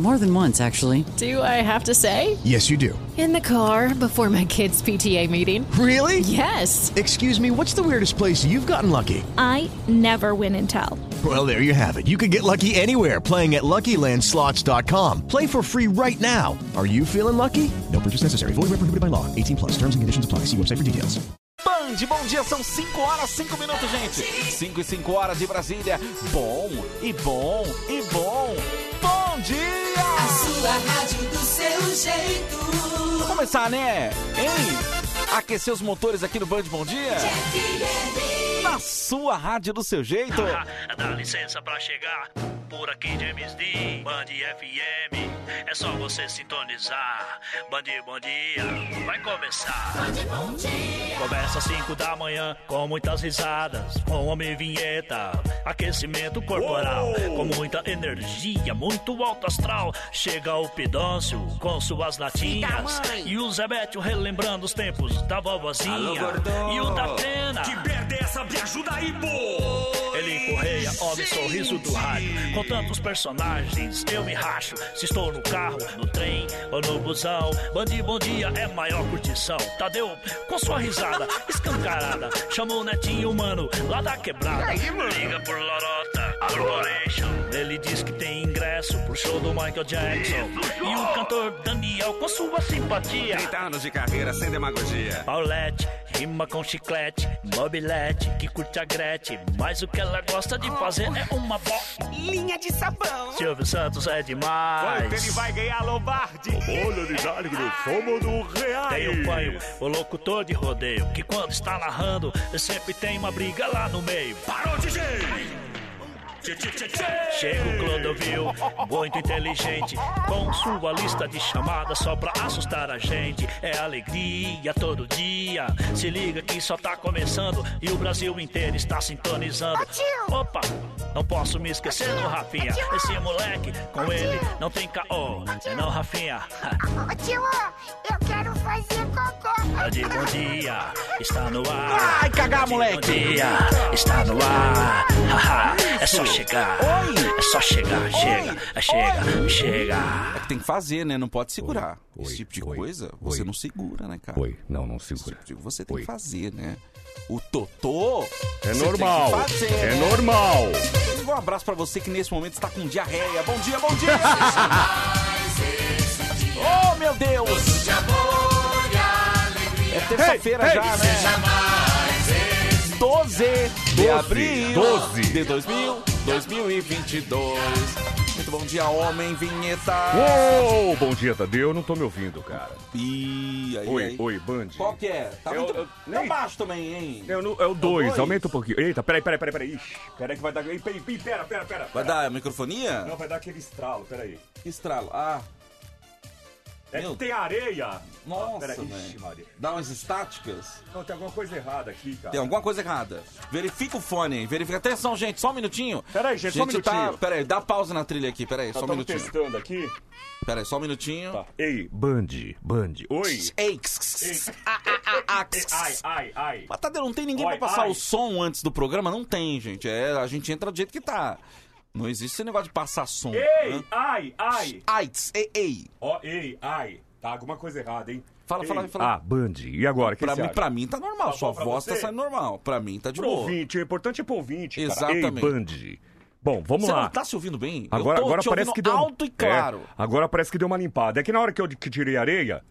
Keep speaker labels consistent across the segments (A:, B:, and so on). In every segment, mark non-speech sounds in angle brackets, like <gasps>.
A: More than once, actually.
B: Do I have to say?
C: Yes, you do.
B: In the car before my kids' PTA meeting.
C: Really?
B: Yes.
C: Excuse me, what's the weirdest place you've gotten lucky?
D: I never win and tell.
C: Well, there you have it. You can get lucky anywhere playing at LuckyLandSlots.com. Play for free right now. Are you feeling lucky? No purchase necessary. Void where prohibited by law. 18 plus. Terms and conditions apply. See website for details.
E: Band, bom dia, são 5 horas, 5 minutos, gente. 5 e 5 horas de Brasília. Bom, e bom, e bom.
F: Sua rádio do seu jeito.
E: Vamos começar, né? Hein? Aquecer os motores aqui no Band Bom Dia? Na sua rádio do seu jeito. <laughs>
G: Dá licença pra chegar por aqui James D, Band FM. É só você sintonizar. Band Bom Dia vai começar. Começa às 5 da manhã com muitas risadas, com homem vinheta, aquecimento corporal, com muita energia, muito alto astral. Chega o Pidôncio com suas latinhas e o Zebetio relembrando os tempos da vovozinha e o da pena.
H: Que merda é essa? Me ajuda aí, pô!
G: Ele Correia, homem sorriso do rádio. Com tantos personagens, eu me racho. Se estou no carro, no trem ou no busão. Bandi Bom Dia é maior curtição. Tadeu, com sua risada <laughs> escancarada. Chamou o netinho, mano, lá da quebrada. Liga por Lorota Corporation. Ele diz que tem ingresso pro show do Michael Jackson. E o cantor Daniel, com sua simpatia.
H: 30 anos de carreira sem demagogia.
G: Paulette, rima com chiclete, mobilete, que curte a Gretchen. Mas o que ela gosta de fazer é uma bolinha de sabão. Silvio Santos é demais.
H: Quanto ele vai ganhar Lombardi?
G: Olha, Ligado, somos do real. Tem o panho, o locutor de rodeio, que quando está narrando, sempre tem uma briga lá no meio.
H: Parou, DJ!
G: Chega o Clodovil, muito inteligente, com sua lista de chamadas só pra assustar a gente. É alegria todo dia. Se liga que só tá começando e o Brasil inteiro está sintonizando. Opa, não posso me esquecer do Rafinha. Esse moleque, com ele, não tem caô. É não, Rafinha.
I: Ô tio, fazer cocô.
G: De bom dia, está no ar.
E: Ai, cagar,
G: De
E: moleque.
G: Bom dia, está no ar. Haha, é só chegar. É só chegar, chega, é chega, chega.
E: É que tem que fazer, né? Não pode segurar. Esse tipo de coisa, você não segura, né, cara?
J: Oi, não, não
E: Esse
J: segura.
E: tipo de- Você tem
J: Oi.
E: que fazer, né? O Totô.
J: É normal.
E: tem que fazer,
J: É
E: né?
J: normal.
E: Um abraço pra você que nesse momento está com diarreia. Bom dia, bom dia! <laughs> oh, meu Deus! É terça-feira
J: Ei,
E: já, né? 12 de abril
J: 12.
E: de 2000, 2022. Muito bom dia, homem, vinheta.
J: Uou, bom dia, Tadeu. Eu não tô me ouvindo, cara.
E: E aí,
J: Oi,
E: aí?
J: oi, Band.
E: Qual que é? Tá
J: Eu-
E: muito...
J: eu- nem-
E: baixo também, hein?
J: É, o nu- é o 2,
E: dois?
J: aumenta um pouquinho. Eita, peraí, peraí, peraí, peraí. Ixi, peraí que vai dar. Peraí, peraí, Pera, pera, pera.
E: Vai
J: pera.
E: dar microfonia?
J: Não, vai dar aquele estralo, peraí.
E: Estralo. Ah,
J: É
E: Meu.
J: que tem areia.
E: Nossa,
J: peraí.
E: velho. Dá umas estáticas.
J: Não, tem alguma coisa errada aqui, cara.
E: Tem alguma coisa errada. Verifica o fone aí. Verifica. Atenção, gente. Só um minutinho.
J: Peraí, gente, só um
E: tá...
J: minutinho.
E: Peraí, dá pausa na trilha aqui. Peraí, só um minutinho.
J: testando aqui.
E: Peraí, só um minutinho.
J: Tá. Ei, Band, Band. Oi.
E: Ei, Ah, ah, ah, ah,
J: Ai, ai, ai.
E: Mas, Tadeu, não tem ninguém
J: Oi,
E: pra passar
J: ai.
E: o som antes do programa? Não tem, gente. É, a gente entra do jeito que tá. Não existe esse negócio de passar som.
J: Ei,
E: né?
J: ai, ai.
E: Ai, tss, ei, ei.
J: Ó, ei, ai. Tá alguma coisa errada, hein?
E: Fala, fala, fala.
J: Ah, Band. E agora? que
E: pra,
J: você
E: mim,
J: acha?
E: pra mim tá normal. Sua
J: pra
E: voz tá
J: você?
E: saindo normal. Pra mim tá de
J: Pro
E: boa.
J: ouvinte, o importante é pro ouvinte. cara.
E: Exatamente.
J: Ei, Band. Bom, vamos
E: Você
J: lá.
E: não tá se ouvindo bem?
J: Agora,
E: eu tô
J: agora
E: te
J: parece que deu
E: alto e claro.
J: É, agora parece que deu uma limpada. É que na hora que eu que tirei a areia.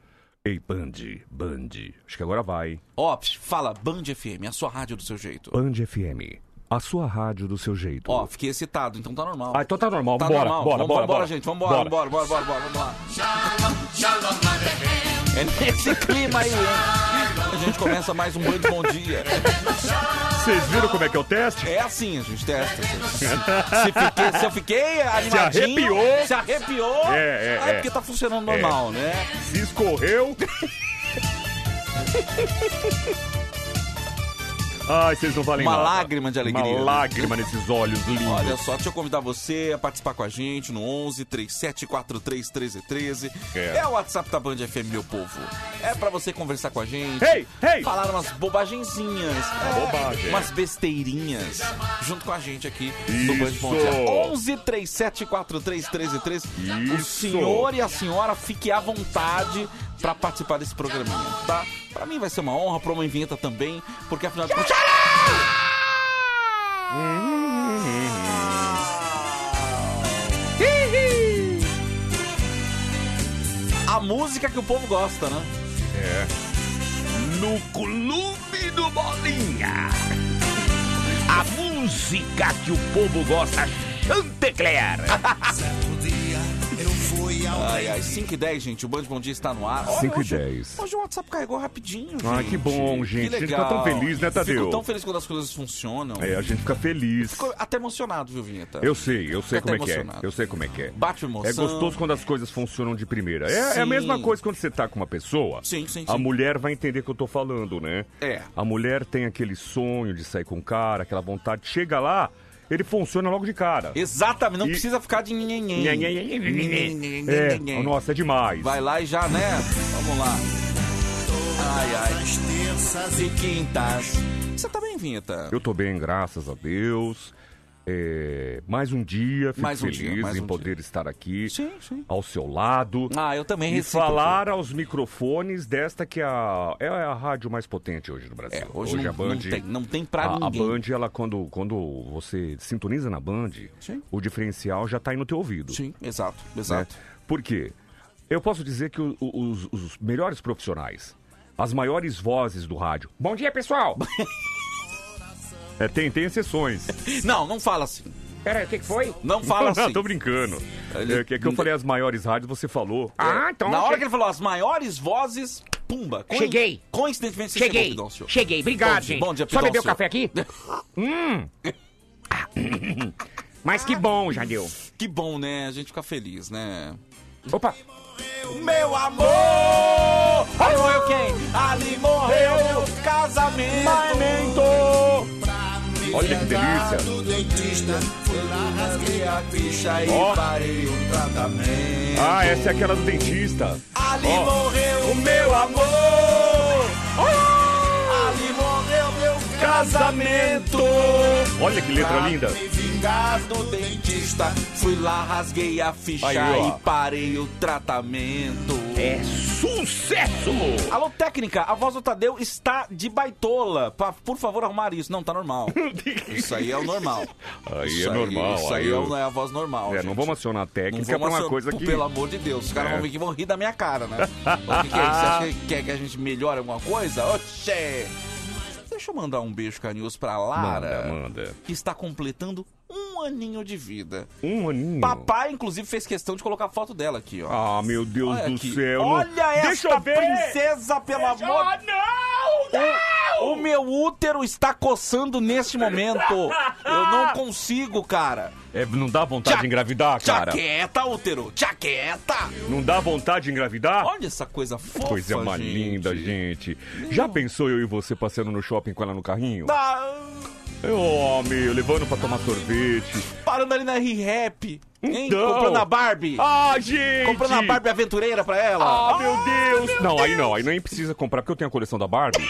J: Ei, Band, Band. Acho que agora vai.
E: Ó, fala Band FM, a sua rádio do seu jeito.
J: Band FM. A sua rádio do seu jeito.
E: Ó, fiquei excitado, então tá normal.
J: Ah, então tá normal.
E: Tá
J: Vambora,
E: normal.
J: bora,
E: vamos,
J: bora,
E: vambora,
J: bora.
E: gente. Vambora,
J: Bora.
E: vambora, bora, bora, bora, vamos lá. É nesse clima aí, hein? A gente começa mais um Band Bom Dia.
J: Vocês viram como é que é o teste?
E: É assim, a gente testa. <laughs> Se, fiquei- se eu fiquei animadinho...
J: arrepiou.
E: Se arrepiou...
J: É, é,
E: é
J: é.
E: porque tá funcionando normal, né?
J: Se escorreu. <laughs> Ai, vocês não valem
E: Uma
J: nada.
E: lágrima de alegria.
J: Uma lágrima nesses olhos lindos.
E: Olha só, deixa eu convidar você a participar com a gente no 11 3743 1313.
J: É.
E: É o WhatsApp da Band FM, meu povo. É pra você conversar com a gente.
J: Ei, ei!
E: Falar umas bobagenzinhas. É,
J: Bobagem.
E: Umas besteirinhas. Junto com a gente aqui no Band
J: Isso.
E: Bom Dia. 11 3743 1313. O
J: Isso.
E: senhor e a senhora fiquem à vontade pra participar desse programinha, tá? Pra mim vai ser uma honra, pra uma vinheta também, porque afinal de contas. A música que o povo gosta, né?
J: É. No Clube do Bolinha. A música que o povo gosta, Chantecler. <laughs>
E: Ai, ai, 5 e 10, gente. O Band Bom Dia está no ar. Olha,
J: 5 e
E: hoje-
J: 10.
E: Hoje o WhatsApp carregou rapidinho, gente.
J: Ah, que bom, gente.
E: Que
J: A gente
E: legal.
J: tá tão feliz, né, Tadeu?
E: Fico tão feliz quando as coisas funcionam.
J: É, a gente fica feliz.
E: Fico até emocionado, viu, Vinheta?
J: Eu sei, eu sei
E: Fico
J: como é que é. Eu sei como é que é.
E: Bate emoção.
J: É gostoso quando as coisas funcionam de primeira. É, é a mesma coisa quando você tá com uma pessoa.
E: Sim, sim,
J: A
E: sim.
J: mulher vai entender o que eu tô falando, né?
E: É.
J: A mulher tem aquele sonho de sair com o cara, aquela vontade. Chega lá, ele funciona logo de cara.
E: Exatamente, não
J: E-
E: precisa ficar de nhenhenhen.
J: É, nossa, é demais.
E: Vai lá e já, né? Vamos lá. Ai, ai. Terças e quintas. Você tá bem, Vinheta?
J: Eu tô bem, graças a Deus. É, mais um dia, fico
E: Mais um
J: feliz
E: dia, mais
J: em
E: um
J: poder estar aqui
E: Sim, sim.
J: ao seu lado.
E: Ah, eu também
J: E falar aos microfones desta que é a, é a rádio mais potente hoje no Brasil.
E: É, hoje, não,
J: a Band.
E: não tem, não tem pra
J: a, a
E: ninguém.
J: Band, ela, quando, quando você sintoniza na Band,
E: Sim.
J: o diferencial já tá aí no teu ouvido.
E: Sim, exato,
J: né?
E: exato.
J: Por quê? Eu posso dizer que o- o- os, os melhores profissionais, as maiores vozes do rádio. Bom dia, pessoal! <laughs> é, tem, tem exceções. <laughs>
E: Não, não fala assim.
J: Peraí, o que, que foi?
E: Não fala assim.
J: Não, tô brincando.
E: Ele-
J: É, que, é que eu falei as maiores rádios, você falou. Ah, então.
E: Na hora que ele falou as maiores vozes, pumba. Coin-
K: Cheguei.
E: Coincidentemente, você
K: Cheguei.
E: chegou, Pidoncio.
K: Cheguei. Obrigado,
E: Bom dia,
K: gente.
E: bom dia,
K: Só beber o
E: Pidoncio.
K: café aqui? <laughs> hum. Mas que bom, Jadeu.
E: Que bom, né? A gente fica feliz, né?
K: Opa.
E: Meu amor! Ali morreu quem? Ali morreu meu casamento!
J: Olha que delícia. Ó. Ah, essa é aquela do dentista.
E: Ali morreu o meu amor! Ali morreu meu casamento!
J: Olha que letra linda.
E: Vingar do dentista, fui lá, rasguei a ficha
J: Aí,
E: e parei o tratamento.
K: É sucesso!
E: Alô, técnica, a voz do Tadeu está de baitola. Pa- por favor, arrumar isso. Não, tá normal. <laughs> Isso aí é o normal.
J: Aí
E: Isso
J: é normal.
E: Isso aí,
J: aí
E: é,
J: eu-
E: é a voz normal.
J: É,
E: gente.
J: não vamos acionar a técnica pra uma
E: acionar-
J: coisa que.
E: Pelo amor de Deus, os caras
J: É.
E: vão vir que vão rir da minha cara, né? o que, que é isso? Você acha que <laughs> quer que a gente melhore alguma coisa? Oxê! Deixa eu mandar um beijo carinhoso pra Lara,
J: Manda, manda.
E: que está completando um aninho de vida.
J: Um aninho.
E: Papai, inclusive, fez questão de colocar a foto dela aqui, ó.
J: Ah, meu Deus
E: Olha
J: do
E: aqui.
J: céu. não-
E: Olha essa
J: Deixa
E: princesa, pelo amor...
J: Ah, não!
E: O, o meu útero está coçando neste momento. Eu não <laughs> consigo, cara.
J: É, não dá vontade
E: Tcha-
J: de engravidar, cara?
E: Tchaqueta, útero. Tchaqueta.
J: Não dá vontade de engravidar?
E: Olha essa coisa fofa,
J: Coisa mais linda, gente. Já pensou eu e você passeando no shopping com ela no carrinho?
E: Ah,
J: Meu, levando pra tomar sorvete.
E: parando ali na R-Rap. Hein?
J: Então.
E: Comprando a Barbie.
J: Ah, gente!
E: Comprando a Barbie aventureira pra ela.
J: Ah, meu Deus! Não, aí não, aí nem precisa comprar, porque eu tenho a coleção da Barbie. <laughs>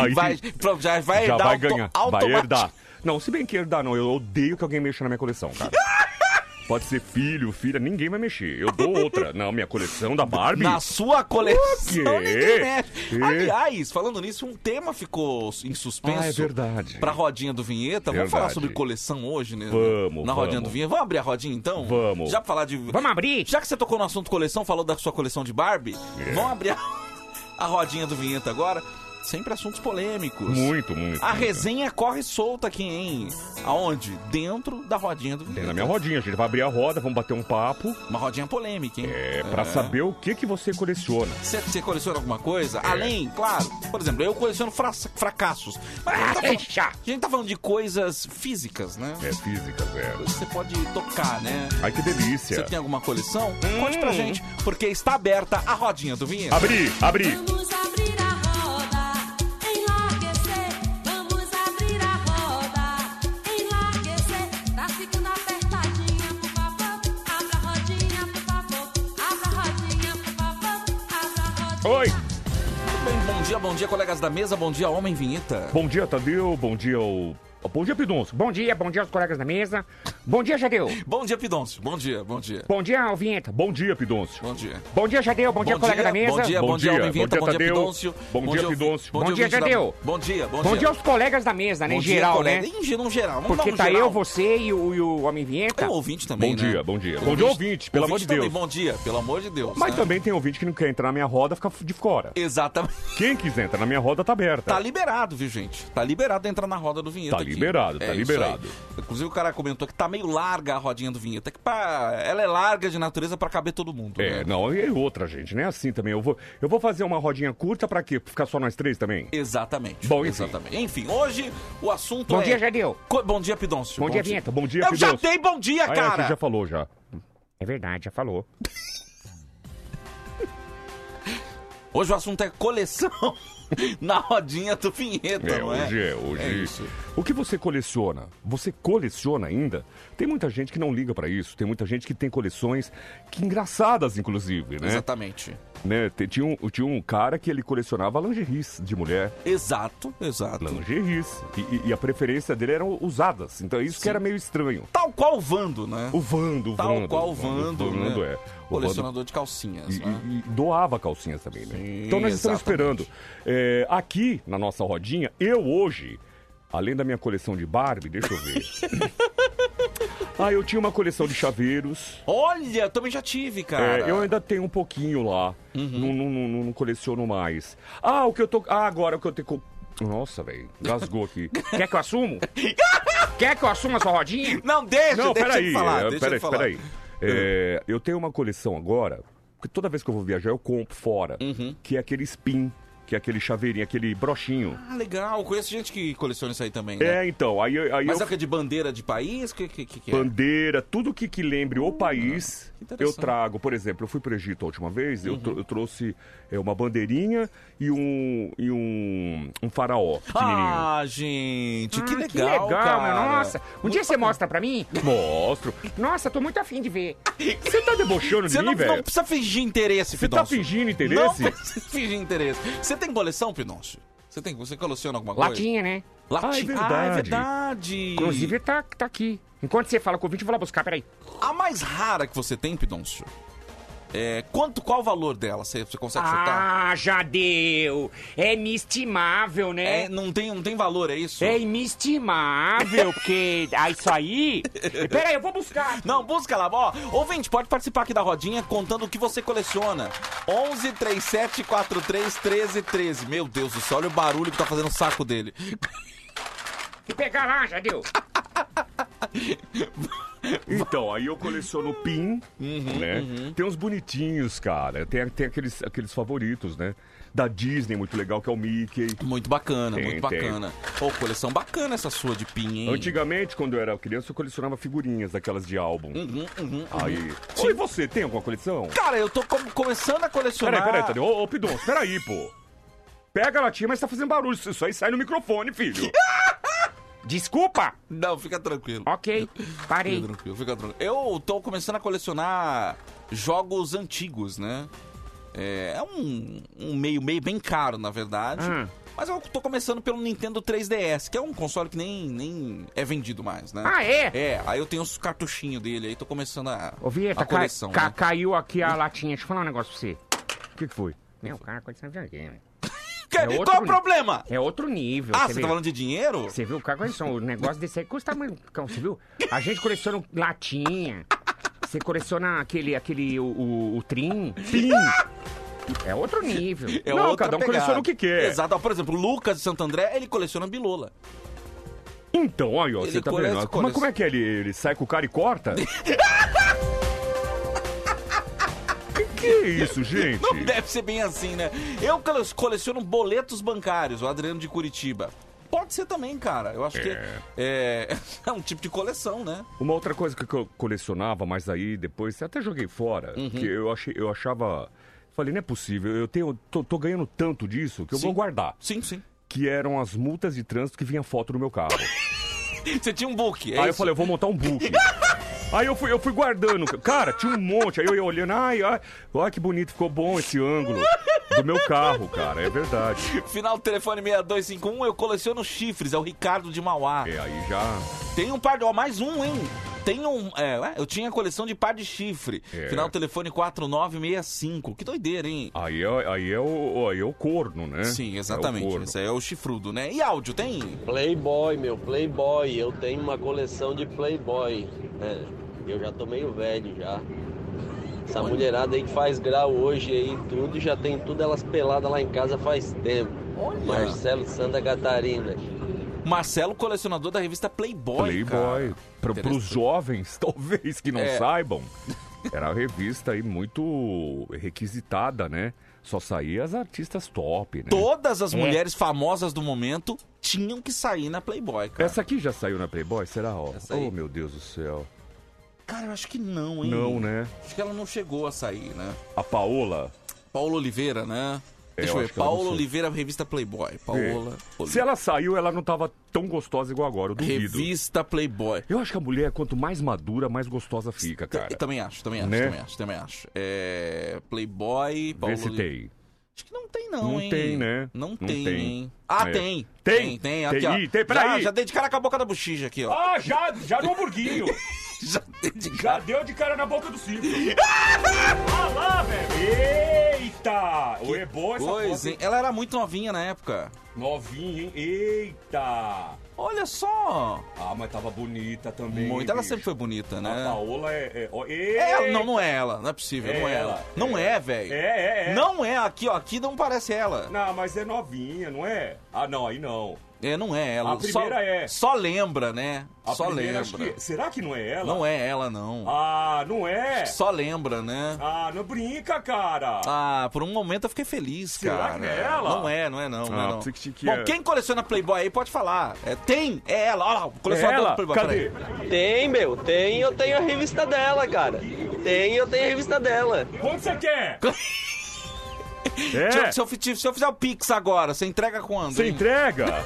J: Aí
E: Vai, pronto, já vai
J: já
E: herdar
J: vai
E: auto-
J: ganhar, vai herdar. Não, se bem que herdar não, eu odeio que alguém mexa na minha coleção, cara. <laughs> pode ser filho, filha, ninguém vai mexer. Eu dou outra. Não, minha coleção da Barbie.
E: Na sua coleção,
J: O quê?
E: ninguém mexe.
J: É.
E: Aliás, falando nisso, um tema ficou em suspenso.
J: Ah, é verdade.
E: Pra rodinha do vinheta. Vamos falar
J: Verdade.
E: sobre coleção hoje, né?
J: Vamos,
E: Na rodinha
J: vamos.
E: do vinheta. Vamos abrir a rodinha então?
J: Vamos.
E: Já pra falar de.
K: Vamos abrir?
E: Já que você tocou no assunto coleção, falou da sua coleção de Barbie,
J: É.
E: vamos abrir a, <laughs> a rodinha do vinheta agora. Sempre assuntos polêmicos.
J: Muito, muito.
E: A
J: muito.
E: resenha corre solta aqui, hein? Aonde? Dentro da rodinha do vinheta.
J: Tem na minha rodinha, a gente vai abrir a roda, vamos bater um papo.
E: Uma rodinha polêmica, hein?
J: É, pra saber o que que você coleciona.
E: Você, você coleciona alguma coisa?
J: É.
E: Além, claro, por exemplo, eu coleciono fra- fracassos. Mas a, gente tá falando, a gente tá falando de coisas físicas, né?
J: É física, velho.
E: Coisas que você pode tocar, né?
J: Ai, que delícia.
E: Você tem alguma coleção? Conte pra gente, porque está aberta a rodinha do vinheta.
J: Abri, abri.
F: Vamos abrir
J: Oi.
E: Bem, bom dia, bom dia, colegas da mesa, bom dia, homem vinheta.
J: Bom dia, Tadeu. Bom dia, ao... Bom dia, Pidonço.
K: Bom dia, bom dia aos colegas da mesa. Bom dia, Jadeu.
E: Bom dia, Pidoncio. Bom dia, bom dia.
K: Bom dia, Alvinheta.
J: Bom dia, Pidonço.
E: Bom dia.
K: Bom dia, Jadeu. Bom, dia, colega da mesa.
E: Bom dia, bom, dia, homem vinheta, bom dia. Pidoncio.
J: Bom dia, Pidoncio.
K: Bom dia, Jadeu.
E: Bom dia, bom,
K: Bom dia aos colegas da mesa, né?
E: Bom
K: em
E: dia,
K: geral, né?
E: Em geral,
K: Porque
E: um
K: tá eu, você e o, e o Homem Vinheta.
E: É o ouvinte também,
J: Bom
E: né?
J: dia, bom dia. Bom dia, ouvinte, pelo amor de Deus.
E: Bom dia, pelo amor de Deus.
J: Mas
E: né?
J: também tem ouvinte que não quer entrar na minha roda, fica de fora.
E: Exatamente.
J: Quem quiser entrar na minha roda, tá aberta.
E: Tá liberado, viu, gente? Tá liberado entrar na roda do vinheta
J: Tá. Liberado, tá
E: É
J: liberado.
E: Inclusive o cara comentou que tá meio larga a rodinha do vinheta, que pra... ela é larga de natureza pra caber todo mundo.
J: É,
E: né?
J: não, e outra, gente, não é assim também. Eu vou, eu vou fazer uma rodinha curta pra quê? Pra ficar só nós três também?
E: Exatamente.
J: Bom, enfim.
E: Exatamente. Enfim, hoje o assunto
K: Bom
E: é...
K: dia, Jadeu.
E: Co- Bom dia, Pidoncio.
K: Bom dia, Vinheta.
J: Bom dia,
E: Eu já
J: Pidoncio.
E: dei bom dia,
J: Ah, é,
E: cara.
J: você já falou já.
K: É verdade, já falou.
E: Hoje o assunto é coleção <laughs> na rodinha do vinheta,
J: É,
E: não é?
J: hoje é, hoje.
E: É isso.
J: O que você coleciona? Você coleciona ainda? Tem muita gente que não liga pra isso. Tem muita gente que tem coleções que engraçadas, inclusive, né?
E: Exatamente.
J: né? Tinha, um, tinha um cara que ele colecionava lingeries de mulher.
E: Exato, exato.
J: Lingeries. E, e- a preferência dele eram usadas. Então isso que
E: Sim.
J: era meio estranho.
E: Tal qual o Vando, né?
J: O Vando, o
E: Tal
J: Vando.
E: qual o Vando, né?
J: Vando é.
E: Colecionador de calcinhas,
J: E,
E: né?
J: e- e doava calcinhas também, né?
E: Sim,
J: então nós estamos
E: exatamente.
J: esperando. É, aqui, na nossa rodinha, eu hoje, além da minha coleção de Barbie, deixa eu ver. <laughs> ah, eu tinha uma coleção de chaveiros.
E: Olha, eu também já tive, cara.
J: É, eu ainda tenho um pouquinho lá.
E: Uhum.
J: Não, não, não- não coleciono mais. Ah, o que eu tô. Ah, agora o que eu tenho. Nossa, velho. Gasgou aqui. <laughs>
K: Quer que eu assumo? Quer que eu assuma a sua rodinha?
E: Não, deixa,
J: Não,
E: deixa
J: peraí.
E: falar,
J: é,
E: deixa
J: peraí,
E: falar.
J: peraí. É, eu tenho uma coleção agora, que toda vez que eu vou viajar eu compro fora,
E: Uhum.
J: que é aquele spin, que é aquele chaveirinho, aquele brochinho.
E: Ah, legal. Conheço gente que coleciona isso aí também, né?
J: É, então, aí, aí
E: Mas
J: eu...
E: é o de bandeira de país? O que, que, que, que é?
J: Bandeira, tudo que, que lembre o país.
E: Uhum.
J: eu trago. Por exemplo, eu fui pro Egito a última vez, eu, tro- eu trouxe é, uma bandeirinha e um, e um, um faraó.
E: Ah, gente, que
K: Ah,
E: legal,
K: que legal,
E: cara.
K: Nossa. Um
E: Muito
K: dia você
E: bacana.
K: mostra pra mim?
J: Mostro.
K: Nossa, tô muito afim de ver.
J: Você tá debochando de
E: Você
J: mim,
E: não,
J: velho?
E: não precisa fingir interesse,
J: Você tá fingindo
E: Não
J: interesse?
E: precisa fingir interesse. Você tem coleção, Pinócio? Você tem, você coleciona alguma coisa?
K: Latinha, né?
E: Latinha.
J: Ah, é
E: Ah, é
J: verdade.
E: verdade.
K: Inclusive tá, tá aqui. Enquanto você fala com o ouvinte, eu vou lá buscar, peraí.
E: A mais rara que você tem, Pidoncio, é, quanto, qual o valor dela? Você, você consegue chutar?
K: Ah, já deu. É inestimável, né?
E: É, não, tem, não tem valor, é isso?
K: É inestimável, porque <laughs> ah, isso aí... Peraí, eu vou buscar.
E: Não, busca lá, ó. Ouvinte, pode participar aqui da rodinha contando o que você coleciona. 11 37 43 13 13. Meu Deus do céu, olha o barulho que tá fazendo o saco dele.
K: Que pegar lá, já deu. <laughs> <laughs>
J: Então, aí eu coleciono pin,
E: Uhum,
J: né? Tem uns bonitinhos, cara. Tem, tem aqueles, aqueles favoritos, né? Da Disney, muito legal, que é o Mickey.
E: Muito bacana,
J: Tem,
E: muito bacana. Pô, coleção bacana essa sua de pin, hein?
J: Antigamente, quando eu era criança, eu colecionava figurinhas daquelas de álbum.
E: Uhum, uhum,
J: Aí.
E: uhum.
J: Oi, você tem alguma coleção?
E: Cara, eu tô com- começando a colecionar.
J: Peraí, peraí. Ô, ô Pidon, peraí, pô. Pega a latinha, mas tá fazendo barulho. Isso aí sai no microfone, filho. <laughs>
K: Desculpa.
E: Não, fica tranquilo.
K: Ok, parei.
E: Fica tranquilo, fica tranquilo. Eu tô começando a colecionar jogos antigos, né? É, é um, um meio, meio bem caro, na verdade.
K: Hum.
E: Mas eu tô começando pelo Nintendo 3DS, que é um console que nem, nem é vendido mais, né?
K: Ah, é?
E: É, aí eu tenho os cartuchinhos dele, aí tô começando a,
K: Ô, Vieta,
E: a coleção.
K: ca-
E: né?
K: caiu aqui a latinha. Deixa eu falar um negócio pra você.
J: O que, que foi?
K: Meu, cara, coisa de videogame.
E: Que-
K: É outro
E: Qual é o problema?
K: É outro nível.
E: Ah,
K: você
E: tá falando de dinheiro?
K: Você viu? Olha só, o negócio desse aí custa mais. Cão, Você viu? A gente coleciona latinha. Você coleciona aquele, aquele, o, o, o trim. Trim. É outro nível.
E: É
J: Não,
E: outra
J: cada um
E: pegada.
J: coleciona o que quer.
E: Exato. Por exemplo, o Lucas de Santo André, ele coleciona bilola.
J: Então, aí, ó,
E: Ele
J: você tá vendo? Como, como é que é? Ele, ele sai com o cara e corta? <laughs> que é isso, gente?
E: Não deve ser bem assim, né? Eu cole- coleciono boletos bancários, o Adriano de Curitiba. Pode ser também, cara. Eu acho que é, é <laughs> um tipo de coleção, né?
J: Uma outra coisa que eu colecionava, mas aí depois até joguei fora,
E: Uhum.
J: que eu achei, eu achava, falei, não é possível, eu tenho, tô, tô ganhando tanto disso que eu
E: Sim.
J: vou guardar.
E: Sim, sim.
J: Que eram as multas de trânsito que vinha foto no meu carro. <laughs>
E: Você tinha um book, é
J: aí eu
E: isso?
J: falei, eu vou montar um book. <laughs> Aí eu fui, eu fui guardando. Cara, tinha um monte. Aí eu ia olhando, ai, ai, olha que bonito, ficou bom esse ângulo do meu carro, cara. É verdade.
E: Final do telefone 6251, eu coleciono chifres, é o Ricardo de Mauá.
J: É, aí já.
E: Tem um par de. Ó, mais um, hein? Tem um. É, ué, eu tinha coleção de par de chifre.
J: É.
E: Final do telefone 4965. Que doideira, hein?
J: Aí é, aí é, o, aí é o corno, né?
E: Sim,
J: É o
E: exatamente.
J: corno.
E: Esse aí é o chifrudo, né? E áudio, tem?
L: Playboy, meu, Playboy. Eu tenho uma coleção de Playboy. É, eu já tô meio velho já. Essa mulherada aí que faz grau hoje aí tudo, já tem tudo elas peladas lá em casa faz tempo. Marcelo de Santa Catarina.
E: Marcelo, colecionador da revista Playboy.
J: Playboy. Para os jovens, <laughs> talvez, que não
E: É.
J: saibam, <laughs> era uma revista aí muito requisitada, né? Só saía as artistas top, né?
E: Todas as
J: É.
E: mulheres famosas do momento tinham que sair na Playboy, cara.
J: Essa aqui já saiu na Playboy, será? Ó?
E: Essa aí.
J: Oh, meu Deus do céu.
E: Cara, eu acho que não, hein?
J: Não, né?
E: Acho que ela não chegou a sair, né?
J: A Paola.
E: Paulo Oliveira, né?
J: É,
E: Deixa
J: eu
E: eu ver.
J: saiu.
E: Oliveira, revista Playboy. Paola.
J: É. Se ela saiu, ela não tava tão gostosa igual agora, eu duvido.
E: Revista Playboy.
J: Eu acho que a mulher, quanto mais madura, mais gostosa fica, cara.
E: Eu também acho, também acho,
J: Né?
E: também acho, também acho. É. Playboy, Paulo
J: Vê se tem.
E: Acho que não tem, não,
J: Não
E: hein?
J: tem, né?
E: Não,
J: Não
E: tem,
J: tem.
E: hein? Ah,
J: É.
E: tem.
J: Tem?
E: Tem, tem. Aqui,
J: Tem.
E: ó.
J: Tem,
E: já,
J: peraí.
E: já dei de cara com a boca da bochicha aqui, ó.
J: Ah, já, já no hamburguinho. <laughs> <laughs>
E: já dei de
J: Já deu de cara na boca do cinto. <laughs> ah lá, velho. Eita. O é boa essa
E: Coisa,
J: foto,
E: hein? Ela era muito novinha na época.
J: Novinha, hein? Eita.
E: Olha só.
J: Ah, mas tava bonita também.
E: Muito. Ela
J: bicho.
E: sempre foi bonita, né?
J: A Paola é... é,
E: É não, não é ela. Não é possível,
J: É
E: não é ela.
J: ela,
E: Não é, velho.
J: É, é, é.
E: Não é. Aqui, ó. Aqui não parece ela.
J: Não, mas é novinha, não é? Ah, não, aí não.
E: É, não é ela.
J: A primeira
E: só,
J: é.
E: Só lembra, né?
J: A
E: só
J: primeira, acho
E: lembra.
J: que- Será que não é ela?
E: Não é ela, não.
J: Ah, não é?
E: Só lembra, né?
J: Ah, não brinca, cara.
E: Ah, por um momento eu fiquei feliz,
J: Será
E: cara.
J: que é ela?
E: Não é, não é não, não
J: Ah,
E: é não.
J: que
E: Bom,
J: é.
E: quem coleciona Playboy aí pode falar. É, tem, é ela, olha lá, o colecionador
J: ela?
E: do Playboy.
J: Cadê?
L: Tem, meu, tem, eu tenho a revista dela, cara. Tem, eu tenho a revista dela.
J: Quanto você quer? <laughs>
E: Eu- Se, eu, se eu fizer o Pix agora, você entrega quando?
J: Você
E: hein?
J: entrega? <laughs>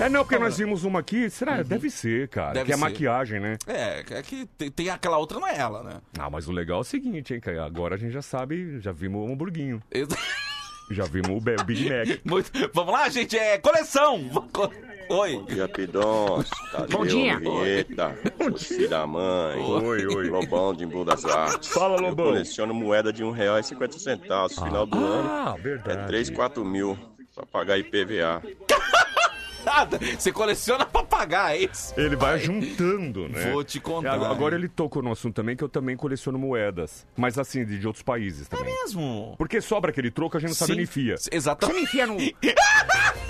J: é. é, não, porque nós vimos uma aqui. Será? Deve ser, cara.
E: Uhum. Deve
J: que é
E: ser.
J: maquiagem, né?
E: É, é que tem, tem aquela outra, não é ela, né?
J: Ah, mas o legal é o seguinte, hein, cara. Agora a gente já sabe, já vimos o hamburguinho. <laughs> Já vimos o Big Mac.
E: Muito- Vamos lá, gente, é coleção. Oi.
M: Bom dia. Tadeu,
E: Bom dia.
M: Vinheta. Da mãe.
J: Oi, oi.
M: Lobão de Embu das Artes.
J: Fala,
M: Eu
J: Lobão.
M: coleciono moeda de um real e cinquenta centavos. Final do ano
J: Ah,
M: é
J: verdade.
M: 3, 4 mil pra pagar IPVA. <laughs>
E: Nada, você coleciona pra pagar, é isso?
J: Ele vai juntando, né?
E: Vou te contar,
J: Agora- Agora ele tocou no assunto também que eu também coleciono moedas. Mas assim, de, de outros países também.
E: É mesmo?
J: Porque sobra aquele troco, a gente não sabe
E: Sim,
J: onde enfia.
E: Exatamente.
K: Você enfia no. <laughs>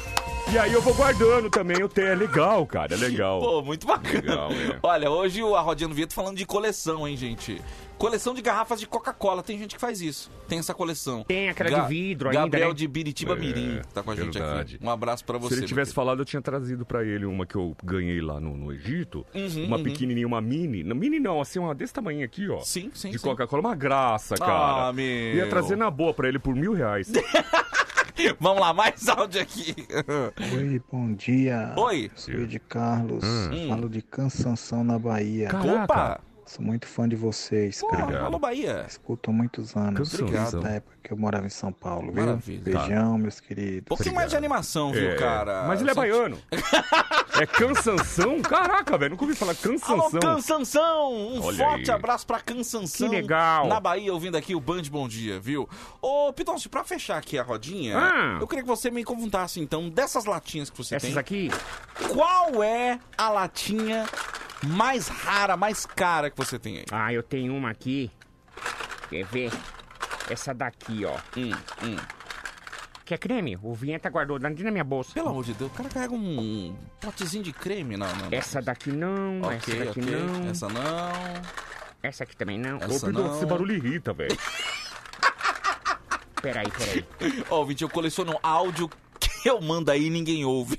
J: E aí eu vou guardando também o té. É legal, cara, é legal.
E: Pô, muito bacana.
J: Legal, é.
E: Olha, hoje o- a Rodinha do Vieto falando de coleção, hein, gente? Coleção de garrafas de Coca-Cola. Tem gente que faz isso. Tem essa coleção.
K: Tem aquela de vidro ainda,
E: Gabriel
K: né?
E: de Biritiba
J: É,
E: Mirim tá com a gente
J: verdade.
E: aqui. Um abraço pra você.
J: Se ele tivesse falado, eu tinha trazido pra ele uma que eu ganhei lá no, no Egito.
E: Uhum,
J: uma
E: uhum.
J: pequenininha, uma mini. Não, mini não, assim, uma desse tamanho aqui, ó.
E: Sim, sim,
J: De. Coca-Cola. Uma graça, cara.
E: Ah, meu.
J: Ia trazer na boa pra ele por mil reais. <laughs> <laughs>
E: Vamos lá, mais áudio aqui.
N: Oi, bom dia.
E: Oi.
N: Sou de Carlos.
J: Hum.
N: Falo de Cansanção na Bahia.
J: Caraca.
E: Opa!
N: Sou muito fã de vocês,
E: Pô,
N: cara.
E: alô, Bahia.
N: Escuto há muitos anos.
E: Obrigado.
N: Desde a época que eu morava em São Paulo, viu?
E: Maravilha.
N: Beijão, meus queridos.
E: Um pouquinho mais de animação, viu,
J: É,
E: cara?
J: Mas ele é
E: Só-
J: baiano. <laughs> é cansanção? Caraca, velho, nunca ouvi falar cansanção.
E: Alô, Cansanção! Um
J: Olha
E: forte
J: aí.
E: abraço pra Cansanção.
J: Que legal.
E: Na Bahia, ouvindo aqui o Band Bom Dia, viu? Ô, Pitoncio, pra fechar aqui a rodinha,
J: Ah.
E: eu queria que você me contasse, então, dessas latinhas que você
K: Essas
E: tem.
K: aqui?
E: Qual é a latinha mais rara, mais cara que você tem aí?
K: Ah, eu tenho uma aqui. Quer ver? Essa daqui, ó.
E: Hum, hum.
K: Quer creme? O Vinheta guardou dentro na minha bolsa.
E: Pelo amor de Deus, o cara carrega um potezinho de creme na... na-
K: Essa daqui não,
E: Ok,
K: essa daqui
E: ok.
K: não.
E: Essa não.
K: Essa aqui também não.
E: Essa
J: Ô, Pedro,
E: não.
J: esse barulho irrita, velho.
K: Peraí, peraí. <laughs>
E: Ó, Vinte, eu coleciono áudio que eu mando aí e ninguém ouve.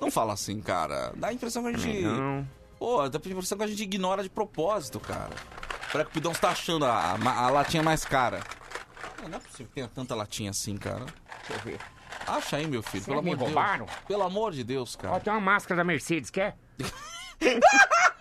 E: Não fala assim, cara. Dá a impressão que a gente.
K: Não.
E: Pô, dá a impressão que a gente ignora de propósito, cara. Será que o Pidão está achando a, a- a latinha mais cara? Não, não é possível que tenha tanta latinha assim, cara.
K: Deixa eu ver.
E: Acha aí, meu filho, pelo
K: me
E: amor de
K: roubaram?
E: Deus. Pelo amor de Deus,
K: Ó,
E: cara.
K: tem uma máscara da Mercedes, quer? <laughs>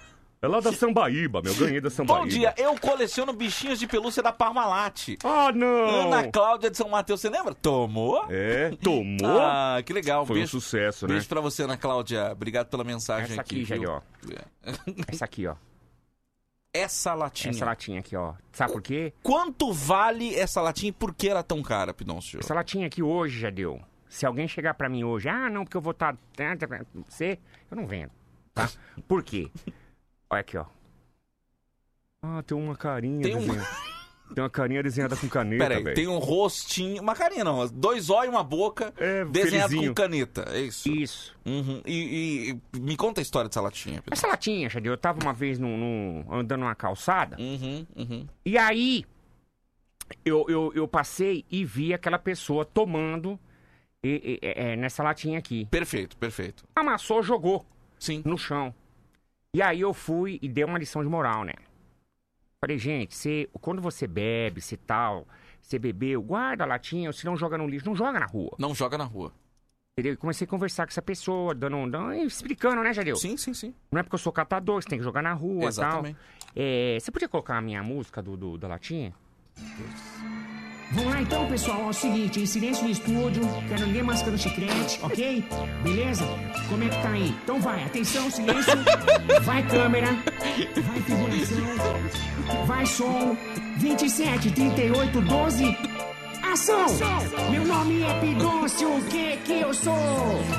J: É lá da Sambaíba, meu. Ganhei da Sambaíba.
E: Bom dia, eu coleciono bichinhos de pelúcia da Parmalat.
J: Ah, não!
E: Ana Cláudia de São Mateus, você lembra? Tomou?
J: É, tomou? <laughs>
E: Ah, que legal.
J: Foi um
E: beijo,
J: sucesso, né?
E: Beijo pra você, Ana Cláudia. Obrigado pela mensagem
K: Essa aqui,
E: viu?
K: Jair, ó. Essa aqui, ó.
E: Essa latinha.
K: Essa latinha aqui, ó. Sabe por quê?
E: Quanto vale essa latinha e por que ela é tão cara, Pidoncio?
K: Essa latinha aqui hoje já deu. Se alguém chegar pra mim hoje, ah, não, porque eu vou estar. Você, eu não vendo. Tá? Por quê? Olha aqui, ó.
J: Ah, tem uma carinha
E: Tem um-
J: desenhada. <laughs> Tem uma carinha desenhada com caneta,
E: Peraí,
J: velho.
E: tem um rostinho. Uma carinha não, dois olhos e uma boca desenhado
J: felizinho.
E: com caneta. É isso?
K: Isso.
E: Uhum. E, e- e me conta a história dessa latinha, Pedro.
K: Essa latinha, Jadeu, eu tava uma vez num, num- andando numa calçada.
E: Uhum, uhum.
K: E aí, eu, eu, eu passei e vi aquela pessoa tomando e- e- é, nessa latinha aqui.
E: Perfeito, perfeito.
K: Amassou, jogou.
E: Sim.
K: No chão. E aí eu fui e dei uma lição de moral, né? Falei, gente, você, quando você bebe, se tal, você bebeu, guarda a latinha, ou se não joga no lixo, não joga na rua.
E: Não joga na rua.
K: Entendeu? E comecei a conversar com essa pessoa, dando, dando explicando, né, Jadeu?
E: Sim, sim, sim.
K: Não é porque eu sou catador, você tem que jogar na rua e
E: Exatamente.
K: tal. É, você podia colocar a minha música do, do- da latinha? Vamos lá então, pessoal. É o seguinte, em silêncio no estúdio, quero ninguém mascando chiclete, ok? Beleza? Como é que tá aí? Então vai, atenção, silêncio. Vai câmera, vai figuração, vai som. 27, 38, 12. Ação! Meu nome é Pidôncio, o que que eu sou?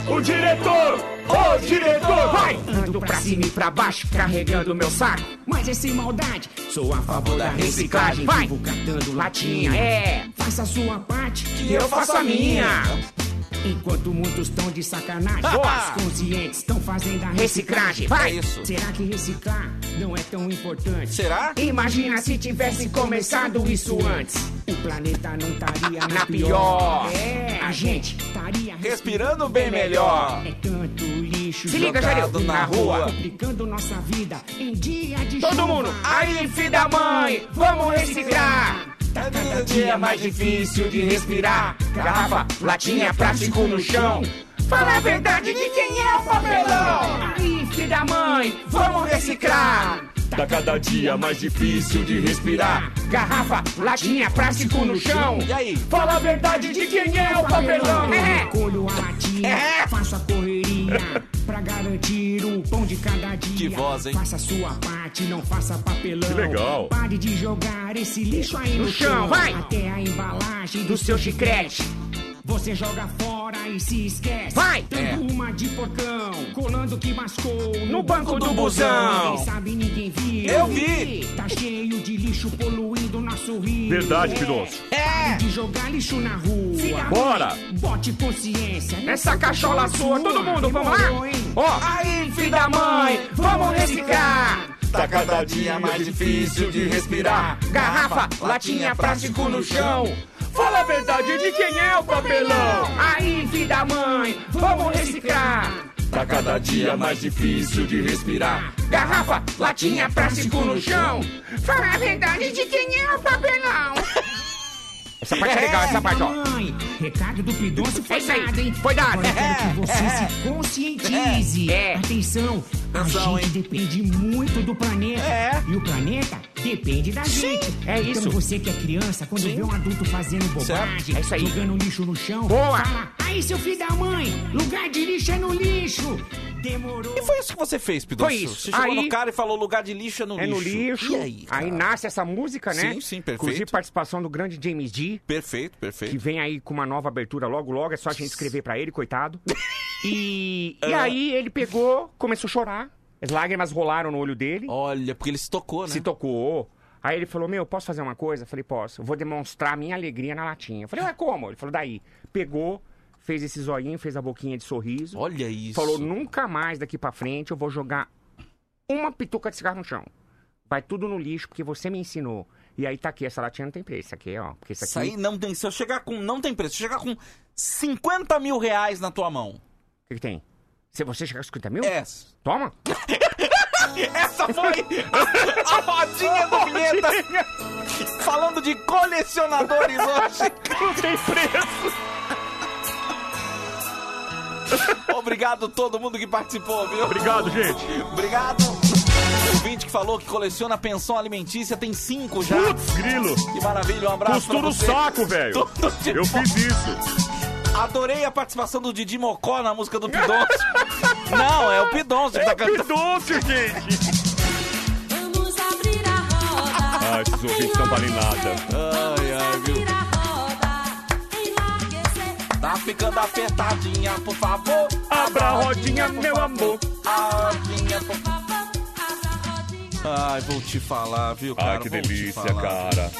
J: O diretor! Ô, diretor!
K: Vai! Ando pra cima e pra baixo, carregando meu saco. Mas é sem maldade, sou a favor da reciclagem. Vai! Vivo catando latinha, é! Faça a sua parte, que eu faço a minha. Enquanto muitos estão de sacanagem, os conscientes estão fazendo a reciclagem. Vai!
E: É isso.
K: Será que reciclar não é tão importante?
E: Será?
K: Imagina se tivesse começado isso antes. O planeta não estaria na, pior. É, a gente estaria
E: Respirando bem melhor.
K: É tanto lixo
E: Se liga,
K: jogado
E: Jadeu, na rua.
K: complicando nossa vida em dia de
E: Todo
K: chuva.
E: mundo,
K: aí filho da mãe, vamos reciclar. Tá cada dia mais difícil de respirar. Garrafa, latinha, plástico no chão. Fala a verdade de quem é o papelão. Aí filho da mãe, vamos reciclar.
J: Tá cada dia mais difícil de respirar.
K: Garrafa, latinha, plástico no chão.
E: E aí?
K: Fala a verdade de quem é o papelão. É. Recolho a latinha, faço a correria pra garantir o pão de cada dia.
E: Que voz, hein?
K: Faça a sua parte, não faça papelão.
J: Que legal.
K: Pare de jogar esse lixo aí no, chão. Vai. Até a embalagem do seu chiclete. Você joga fora e se esquece. Vai! Dando
E: É.
K: uma de porcão, colando que mascou no banco do busão. Ninguém sabe, ninguém viu.
E: Eu vi.
K: Tá cheio de lixo poluindo nosso rio.
J: Verdade,
K: É.
J: Pidoncio.
K: Pare de jogar lixo na rua.
J: Bora.
K: Bote consciência nessa cachola sua. Todo mundo, vamos lá? Ó, aí, filho da mãe, vamos reciclar.
E: Tá cada dia mais difícil de respirar.
K: Garrafa, latinha, plástico no chão. Fala a verdade de quem é o papelão. Aí, filho da mãe, vamos reciclar.
J: Tá cada dia mais difícil de respirar.
K: Garrafa, latinha, plástico no chão. Fala a verdade de quem é o papelão. Essa parte é legal, essa parte, ó. Mãe, recado do Pidoncio foi dado, hein? Foi dado. Agora eu quero que você se conscientize.
E: É.
K: Atenção, a gente depende muito do planeta. E o planeta depende da gente.
E: é isso.
K: Então você que é criança, quando vê um adulto fazendo bobagem.
E: É isso aí.
K: jogando lixo no chão,
E: Boa.
K: fala, aí seu filho da mãe, lugar de lixo é no lixo. Demorou.
E: E foi isso que você fez, Pidoncio?
K: Foi isso.
E: Você chegou
K: Aí-
E: no cara e falou lugar de lixo é no
K: É
E: lixo.
K: no lixo.
E: E aí, cara?
K: nasce essa música, né?
E: Sim, sim, perfeito.
K: Inclusive participação do grande James D.
E: Perfeito, perfeito.
K: Que vem aí com uma nova abertura logo, logo. É só a gente escrever pra ele, coitado. <laughs> E, e
E: Ah.
K: aí ele pegou, começou a chorar. As lágrimas rolaram no olho dele.
E: Olha, porque ele se tocou, né?
K: Se tocou. Aí ele falou, meu, posso fazer uma coisa? Eu falei, posso. Eu vou demonstrar a minha alegria na latinha. Eu falei, ué, como? Ele falou, daí. Pegou, fez esse zoinho, fez a boquinha de sorriso.
E: Olha isso.
K: Falou, nunca mais daqui pra frente eu vou jogar uma pituca de cigarro no chão. Vai tudo no lixo, porque você me ensinou. E aí tá aqui, essa latinha não tem preço. Isso aqui, ó. Porque isso aqui...
E: Isso aí não tem. Se eu chegar com. Não tem preço. Se eu chegar com 50 mil reais na tua mão.
K: O que, que tem? Se você chegar com 50 mil?
E: É.
K: Toma. <laughs>
E: Essa foi a, a rodinha do vinheta. Falando de colecionadores hoje.
K: Não tem preço.
E: Obrigado todo mundo que participou, viu?
J: Obrigado, gente.
E: Obrigado. O ouvinte que falou que coleciona pensão alimentícia tem cinco já.
J: Putz, grilo.
E: Que maravilha, um abraço
J: Costura
E: pra
J: o saco, velho. <laughs> Eu
E: bom.
J: fiz isso.
E: Adorei a participação do Didi Mocó na música do Pidoncio. Não, é o Pidoncio que tá cantando.
J: Pidoncio, gente.
F: Vamos abrir a roda.
J: Ah, esses ouvintes não valem nada.
E: Ai, ai, viu? Tá ficando apertadinha, por favor.
J: Abra a rodinha, meu amor.
E: A rodinha, por favor. Ai, vou te falar, viu, cara?
J: Ah, que
E: Vou te
J: delícia,
E: falar.
J: cara.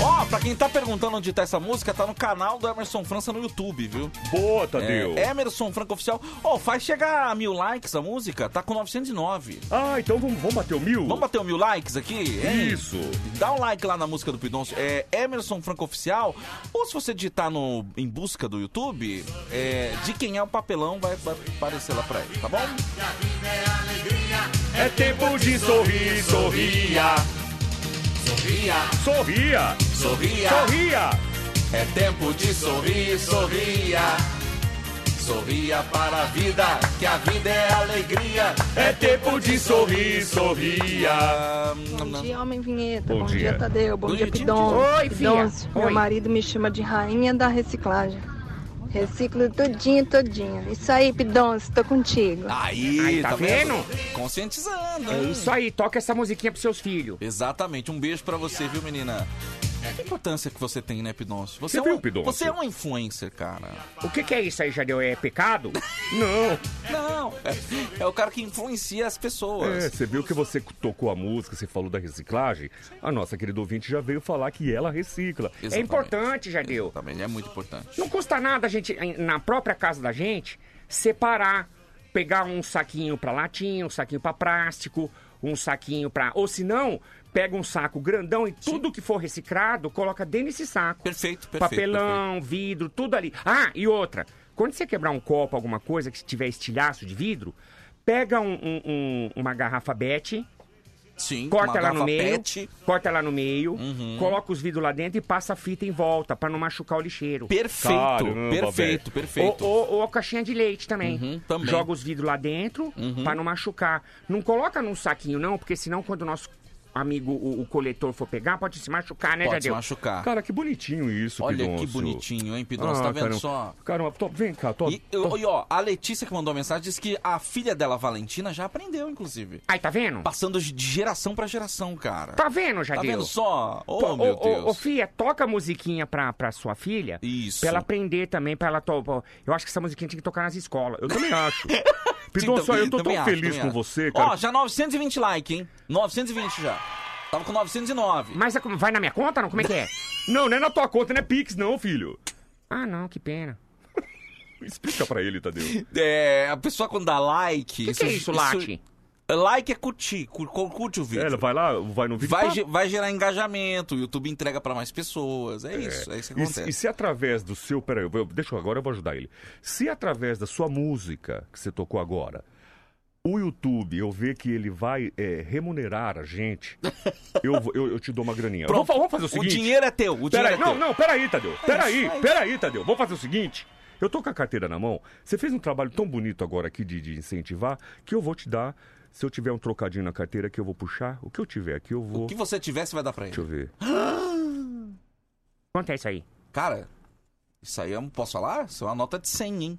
E: Ó, pra quem tá perguntando onde tá essa música, tá no canal do Emerson França no YouTube, viu?
J: Boa, Tadeu.
E: É, Emerson Franca Oficial. Ó, faz chegar a mil likes a música, tá com 909.
J: Ah, então vamos, vamos bater o mil?
E: Vamos bater o mil likes aqui? hein?
J: Isso.
E: Dá um like lá na música do Pidoncio. É Emerson Franco Oficial. Ou se você digitar no, em busca do YouTube, é, de quem é o papelão, vai, vai aparecer lá pra ele, tá bom?
J: É tempo de sorrir, sorria.
E: Sorria,
J: Sorria.
E: sorria.
J: Sorria.
E: É tempo de sorrir, sorria. Sorria para a vida, que a vida é alegria.
J: É tempo de sorrir, sorria.
O: Bom dia, Homem Vinheta.
J: Bom
O: Bom,
J: dia.
O: dia. Tadeu. Bom,
E: Bom
O: dia,
E: dia,
O: Pidon.
K: Oi, filha.
O: Pidoncio. Meu marido me chama de rainha da reciclagem. Reciclo tudinho, todinho. Isso aí, Pidoncio, tô contigo.
E: Aí,
K: Aí, tá vendo?
E: Conscientizando.
K: É isso aí, toca essa musiquinha pros seus filhos.
E: Exatamente. Um beijo pra você, viu, menina? Que importância que você tem, né, Pidoncio? Você, é
J: viu,
E: um,
J: Pidoncio?
E: Você é um influencer, cara.
K: O que, que é isso aí, Jadeu? É pecado? <laughs>
J: Não.
E: Não, é, é o cara que influencia as pessoas.
J: É, você viu que você tocou a música, você falou da reciclagem? A nossa querida ouvinte já veio falar que ela recicla.
K: É
E: Exatamente.
K: importante, Jadeu.
E: Também é muito importante.
K: Não custa nada a gente, na própria casa da gente, separar. Pegar um saquinho pra latinha, um saquinho pra plástico, um saquinho pra. Ou se não, pega um saco grandão e tudo que for reciclado, coloca dentro desse saco.
E: Perfeito, perfeito.
K: Papelão, vidro, tudo ali. Ah, e outra. Quando você quebrar um copo, alguma coisa que tiver estilhaço de vidro, pega um- um- um- uma garrafa BET,
E: Sim,
K: corta ela no meio,
E: PET. Uhum.
K: corta ela no meio, coloca os vidros lá dentro e passa a fita em volta pra não machucar o lixeiro.
E: Perfeito,
J: Caramba,
E: perfeito,
J: velho.
E: perfeito.
K: Ou, ou, ou a caixinha de leite também.
E: Uhum, também.
K: Joga os vidros lá dentro pra não machucar. Não coloca num saquinho, não, porque senão quando o nosso amigo, o, o coletor, for pegar, pode se machucar, né,
E: Pode se
K: Jadeu?
E: machucar.
J: Cara, que bonitinho isso,
E: Olha
J: Pidoncio.
E: que bonitinho, hein, Pidoncio? tá vendo
J: caramba.
E: só?
J: Caramba, tô- vem cá, tô,
E: E,
J: tô-
E: e, ó, a Letícia que mandou a mensagem disse que a filha dela, Valentina, já aprendeu, inclusive.
K: Aí, tá vendo?
E: Passando de geração pra geração, cara.
K: Tá vendo, Jadeu?
E: Tá vendo só? Oh, meu
K: ô, ô,
E: Deus.
K: Ô, filha, toca a musiquinha pra, pra sua filha.
E: Isso.
K: Pra ela aprender também, pra ela... To... Eu acho que essa musiquinha tinha que tocar nas escolas.
J: Eu também acho. <laughs> Pidoncio, eu tô tão
E: acho,
J: feliz com
E: acho.
J: você, cara.
E: Ó, já 920 likes, hein? 920 já. Tava com 909.
K: Mas é vai na minha conta, não? Como é que é? <laughs>
J: Não, não é na tua conta, não é Pix, não, filho.
K: Ah, não, que pena. <laughs>
J: Explica pra ele, Tadeu.
E: É, a pessoa quando dá like...
K: O que, que é isso, Lati?
E: Like é curtir, cur- cur- curte o vídeo.
J: É, ela vai lá, vai no vídeo.
E: Vai, vai gerar engajamento, o YouTube entrega pra mais pessoas. É, isso, é isso que
J: E,
E: acontece.
J: e se através do seu. Peraí, eu vou- deixa eu agora, eu vou ajudar ele. Se através da sua música que você tocou agora, o YouTube, eu ver que ele vai é, remunerar a gente, <laughs> eu, eu, eu te dou uma graninha.
E: Pronto.
J: Vamos, vamos fazer o
E: O
J: seguinte.
E: dinheiro é teu, o dinheiro
J: Peraí,
E: é
J: não,
E: teu.
J: não, peraí, Tadeu. Peraí, peraí, Tadeu. Vamos fazer o seguinte. Eu tô com a carteira na mão. Você fez um trabalho tão bonito agora aqui de, de incentivar que eu vou te dar. Se eu tiver um trocadinho na carteira que eu vou puxar, o que eu tiver aqui eu vou.
E: O que você tiver, você vai dar pra ele.
J: Deixa eu ver. <gasps>
P: Quanto é isso aí?
E: Cara, isso aí eu não posso falar? Isso é uma nota de 100, hein?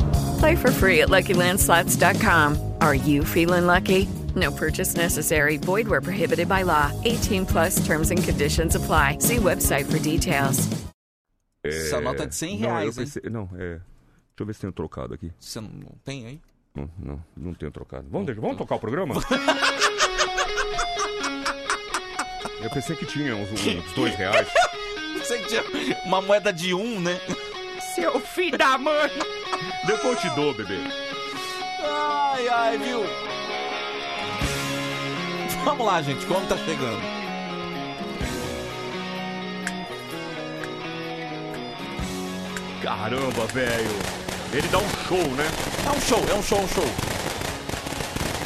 Q: Play for free at LuckyLandSlots.com. Are you feeling lucky? No purchase necessary. Void where prohibited by law. 18 plus terms and conditions apply. See website for details.
E: Essa nota é de 100
J: não, eu
E: reais, hein?
J: pensei- Não, é. Deixa eu ver se tem um trocado aqui.
E: Você não, não tem aí?
J: Não, não, não tenho trocado. Vamos, deixa- vamos tocar o programa? <laughs> eu pensei que tinha uns, uns dois reais.
E: Você que tinha uma moeda de um, né?
P: Seu filho da mãe!
J: Depois te dou, bebê.
E: Ai, ai, viu? Vamos lá, gente, como tá chegando?
J: Caramba, velho. Ele dá um show, né?
E: É um show, é um show, um show.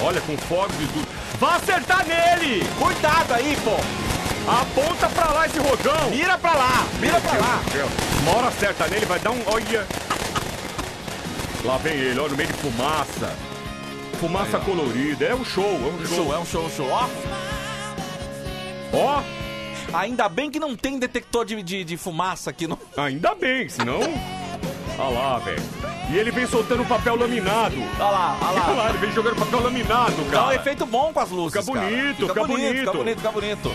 J: Olha, com fogos e tudo. Vai acertar nele!
E: Cuidado aí, pô!
J: Aponta pra lá esse rojão!
E: Mira pra lá, mira pra lá.
J: Uma hora acerta nele, vai dar um. Olha! Lá vem ele, olha, no meio de fumaça. Fumaça colorida. É um show, é um show.
E: Show, é um show, um show. Ó,
J: Ó!
E: ainda bem que não tem detector de, de, de fumaça aqui no.
J: Ainda bem, senão. Olha lá, velho. E ele vem soltando papel laminado.
E: Olha lá, olha lá.
J: Olha lá, ele vem jogando papel laminado,
E: Dá um
J: cara.
E: efeito bom com as luzes.
J: Fica
E: cara.
J: bonito, fica
E: bonito. Fica
J: bonito.
E: bonito, fica bonito.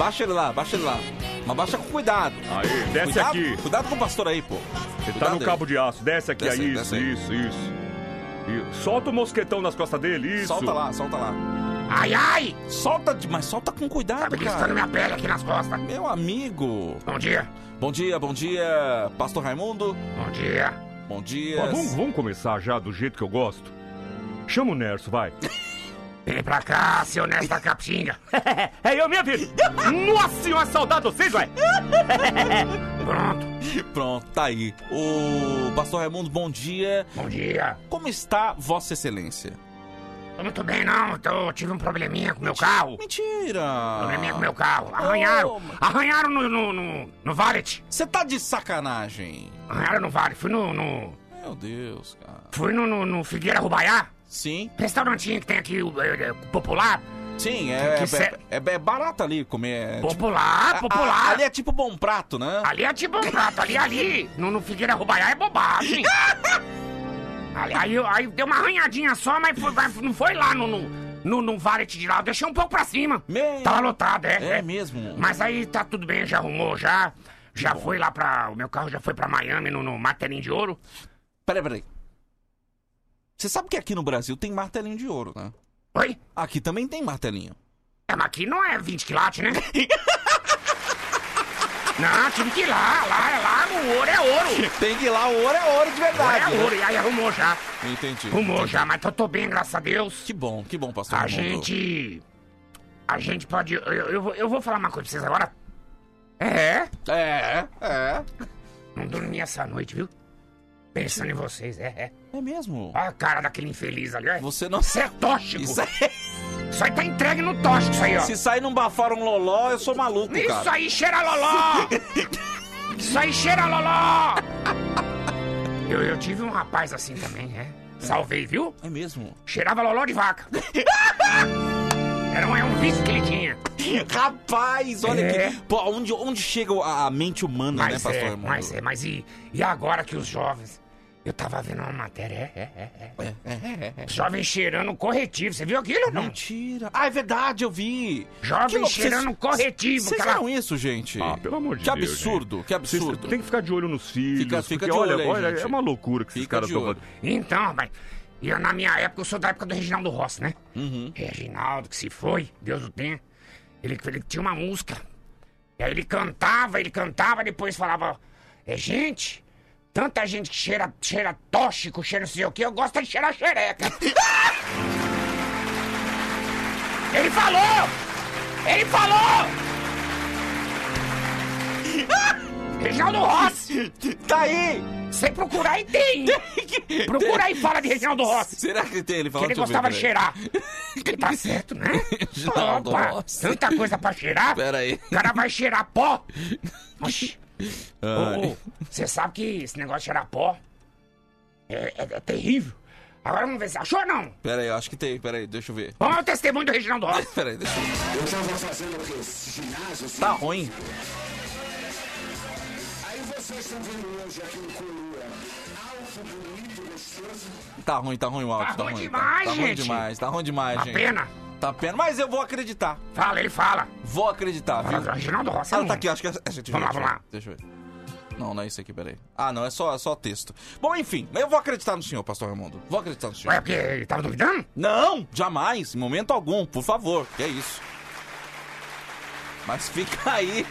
E: Baixa ele lá, baixa ele lá. Mas baixa com cuidado.
J: Aí, desce
E: cuidado,
J: aqui.
E: Cuidado com o pastor aí, pô.
J: Você tá no
E: aí.
J: cabo de aço. Desce aqui,
E: Desce aí, desce
J: isso,
E: aí.
J: isso, isso, isso. Solta o mosquetão nas costas dele, isso.
E: Solta lá, solta lá.
P: Ai, ai!
E: Solta, mas solta com cuidado,
P: Tá beliscando
E: cara.
P: minha pele aqui nas costas.
E: Meu amigo.
P: Bom dia.
E: Bom dia, bom dia, Pastor Raimundo.
P: Bom dia.
E: Bom dia.
J: Ó, vamos, vamos começar já do jeito que eu gosto? Chama o Nerso, vai. <laughs>
P: Vem pra cá, seu nesta capitinga. <laughs>
J: é eu, minha filha. Nossa senhora, saudade de vocês, vai. <laughs>
P: Pronto.
E: Pronto, tá aí. O Pastor Raimundo, bom dia.
P: Bom dia.
E: Como está Vossa Excelência?
P: Tô muito bem, não. Tô, tive um probleminha com meu carro.
E: Mentira!
P: Probleminha com meu carro. Arranharam.
E: Oh,
P: Arranharam no, no, no, no valet.
E: Você tá de sacanagem.
P: Arranharam no valet. Fui no... no
E: Meu Deus, cara.
P: fui no, no, no Figueira Rubaiá.
E: Sim.
P: Restaurantinho que tem aqui, é, é, popular.
E: Sim, é, é, é, é barato ali comer. é
P: Popular,
E: tipo-
P: popular.
E: a- ali é tipo bom prato, né?
P: Ali é tipo um prato, ali, ali. No, no Figueira Rubaiá é bobagem. <laughs> ali, aí, aí deu uma arranhadinha só, mas foi- não foi lá no, no, no, no valet de lá. Eu deixei um pouco pra cima.
E: Me-
P: Tava lotado, é.
E: É mesmo?
P: Mas aí tá tudo bem, já arrumou, já. Já foi lá pra. O meu carro já foi pra Miami, no, no Martelinho de Ouro.
E: Peraí, peraí. Você sabe que aqui no Brasil tem martelinho de ouro, né?
P: Oi?
E: Aqui também tem martelinho.
P: É, mas aqui não é 20 quilates, né? <laughs> não, tive que ir lá, lá, é lá, no ouro é ouro. <laughs>
E: Tem que ir lá, o ouro é ouro de
P: Ouro
E: verdade.
P: é
E: né?
P: ouro, e aí arrumou já.
E: Entendi.
P: Arrumou
E: entendi.
P: já, mas tô, tô bem, graças a Deus.
E: Que bom, que bom, pastor
P: A gente. A gente pode. Eu, eu, vou- eu vou falar uma coisa pra vocês agora. É?
E: É, é.
P: Não dormi essa noite, viu? Pensando em vocês, é, é.
E: É mesmo?
P: Olha a cara daquele infeliz ali, ó.
E: Você não.
P: Isso é <laughs> tóxico.
E: Isso
P: Isso aí tá entregue no tóxico, isso aí, ó.
E: Se sair num bafar um loló, eu sou maluco,
P: Isso
E: cara.
P: aí cheira loló! <laughs> Isso aí cheira loló! Eu, eu tive um rapaz assim também, é. Salvei, viu?
E: É mesmo?
P: Cheirava loló de vaca. <laughs> Era um, é um vício que ele tinha.
E: Rapaz, olha
P: É.
E: que. Pô, onde, onde chega a, mente humana, né,
P: Mas
E: pastor
P: é, mas é, mas e, e agora que os jovens... Eu tava vendo uma matéria, é, é, é, é. Os jovens cheirando corretivo, você viu aquilo ou não?
E: Mentira. Ah, é verdade, eu vi. Que louco,
P: cheirando
E: vocês-
P: corretivo.
E: Vocês
P: aquela-
E: viram isso, gente?
J: Ah, pelo amor de
E: que
J: Deus.
E: absurdo,
J: gente.
E: que absurdo.
J: Vocês Tem que ficar de olho nos filhos.
E: Fica- fica
J: porque
E: de
J: olha,
E: olho aí,
J: olha,
E: gente.
J: é uma loucura que esses
E: Fica
J: caras
E: de
J: estão
E: olho.
J: fazendo.
P: Então, rapaz, eu na minha época eu sou da época do Reginaldo Rossi, né?
E: Uhum.
P: Reginaldo, que se foi, Deus o tenha. Ele, ele tinha uma música. E aí ele cantava, ele cantava, depois falava: É, gente, tanta gente que cheira, cheira tóxico, cheira não sei o que, eu gosto de cheirar xereca. <laughs> ele falou! Ele falou! <laughs> Reginaldo Rossi!
E: Tá aí!
P: Você procurar aí <laughs> tem! Procura aí e fala de Reginaldo Rossi!
E: Será que tem? Ele
P: Que
E: falou
P: ele gostava de cheirar. Ele tá certo, né?
E: Reginaldo
P: Opa,
E: Rossi.
P: tanta coisa pra cheirar.
E: Pera aí.
P: O cara vai cheirar pó. Oxi.
E: Ai.
P: Você sabe que esse negócio de cheirar pó é, é- é terrível. Agora vamos ver se achou ou não.
E: Pera aí, eu acho que tem. Pera aí, deixa eu ver.
P: Vamos ao testemunho do Reginaldo Rossi. <laughs>
E: Pera aí, deixa eu ver.
R: Eu tava fazendo aquele ginásio. assim.
E: Tá ruim.
R: Aí vocês estão vendo hoje aqui no Colua. Alto, bonito, gostoso.
E: Tá ruim, tá ruim o áudio.
P: Tá
E: Tá,
P: ruim
E: ruim,
P: demais,
E: tá, tá ruim
P: gente.
E: demais, tá ruim demais,
P: Uma
E: gente.
P: pena.
E: Tá pena, mas eu vou acreditar.
P: Fala, ele fala.
E: Vou acreditar, viu?
P: Fala, Reginaldo Rossi.
E: Ah, tá aqui, acho que é. é, deixa eu
P: Vamos lá,
E: ver,
P: vamos lá.
E: Deixa eu ver. Não, não é isso aqui, peraí. Ah, não, é só, é só texto. Bom, enfim, eu vou acreditar no senhor, pastor Raimundo. Vou acreditar no senhor.
P: Ué, porque ele tava duvidando?
E: Não, jamais, em momento algum, por favor, que é isso. Mas fica aí,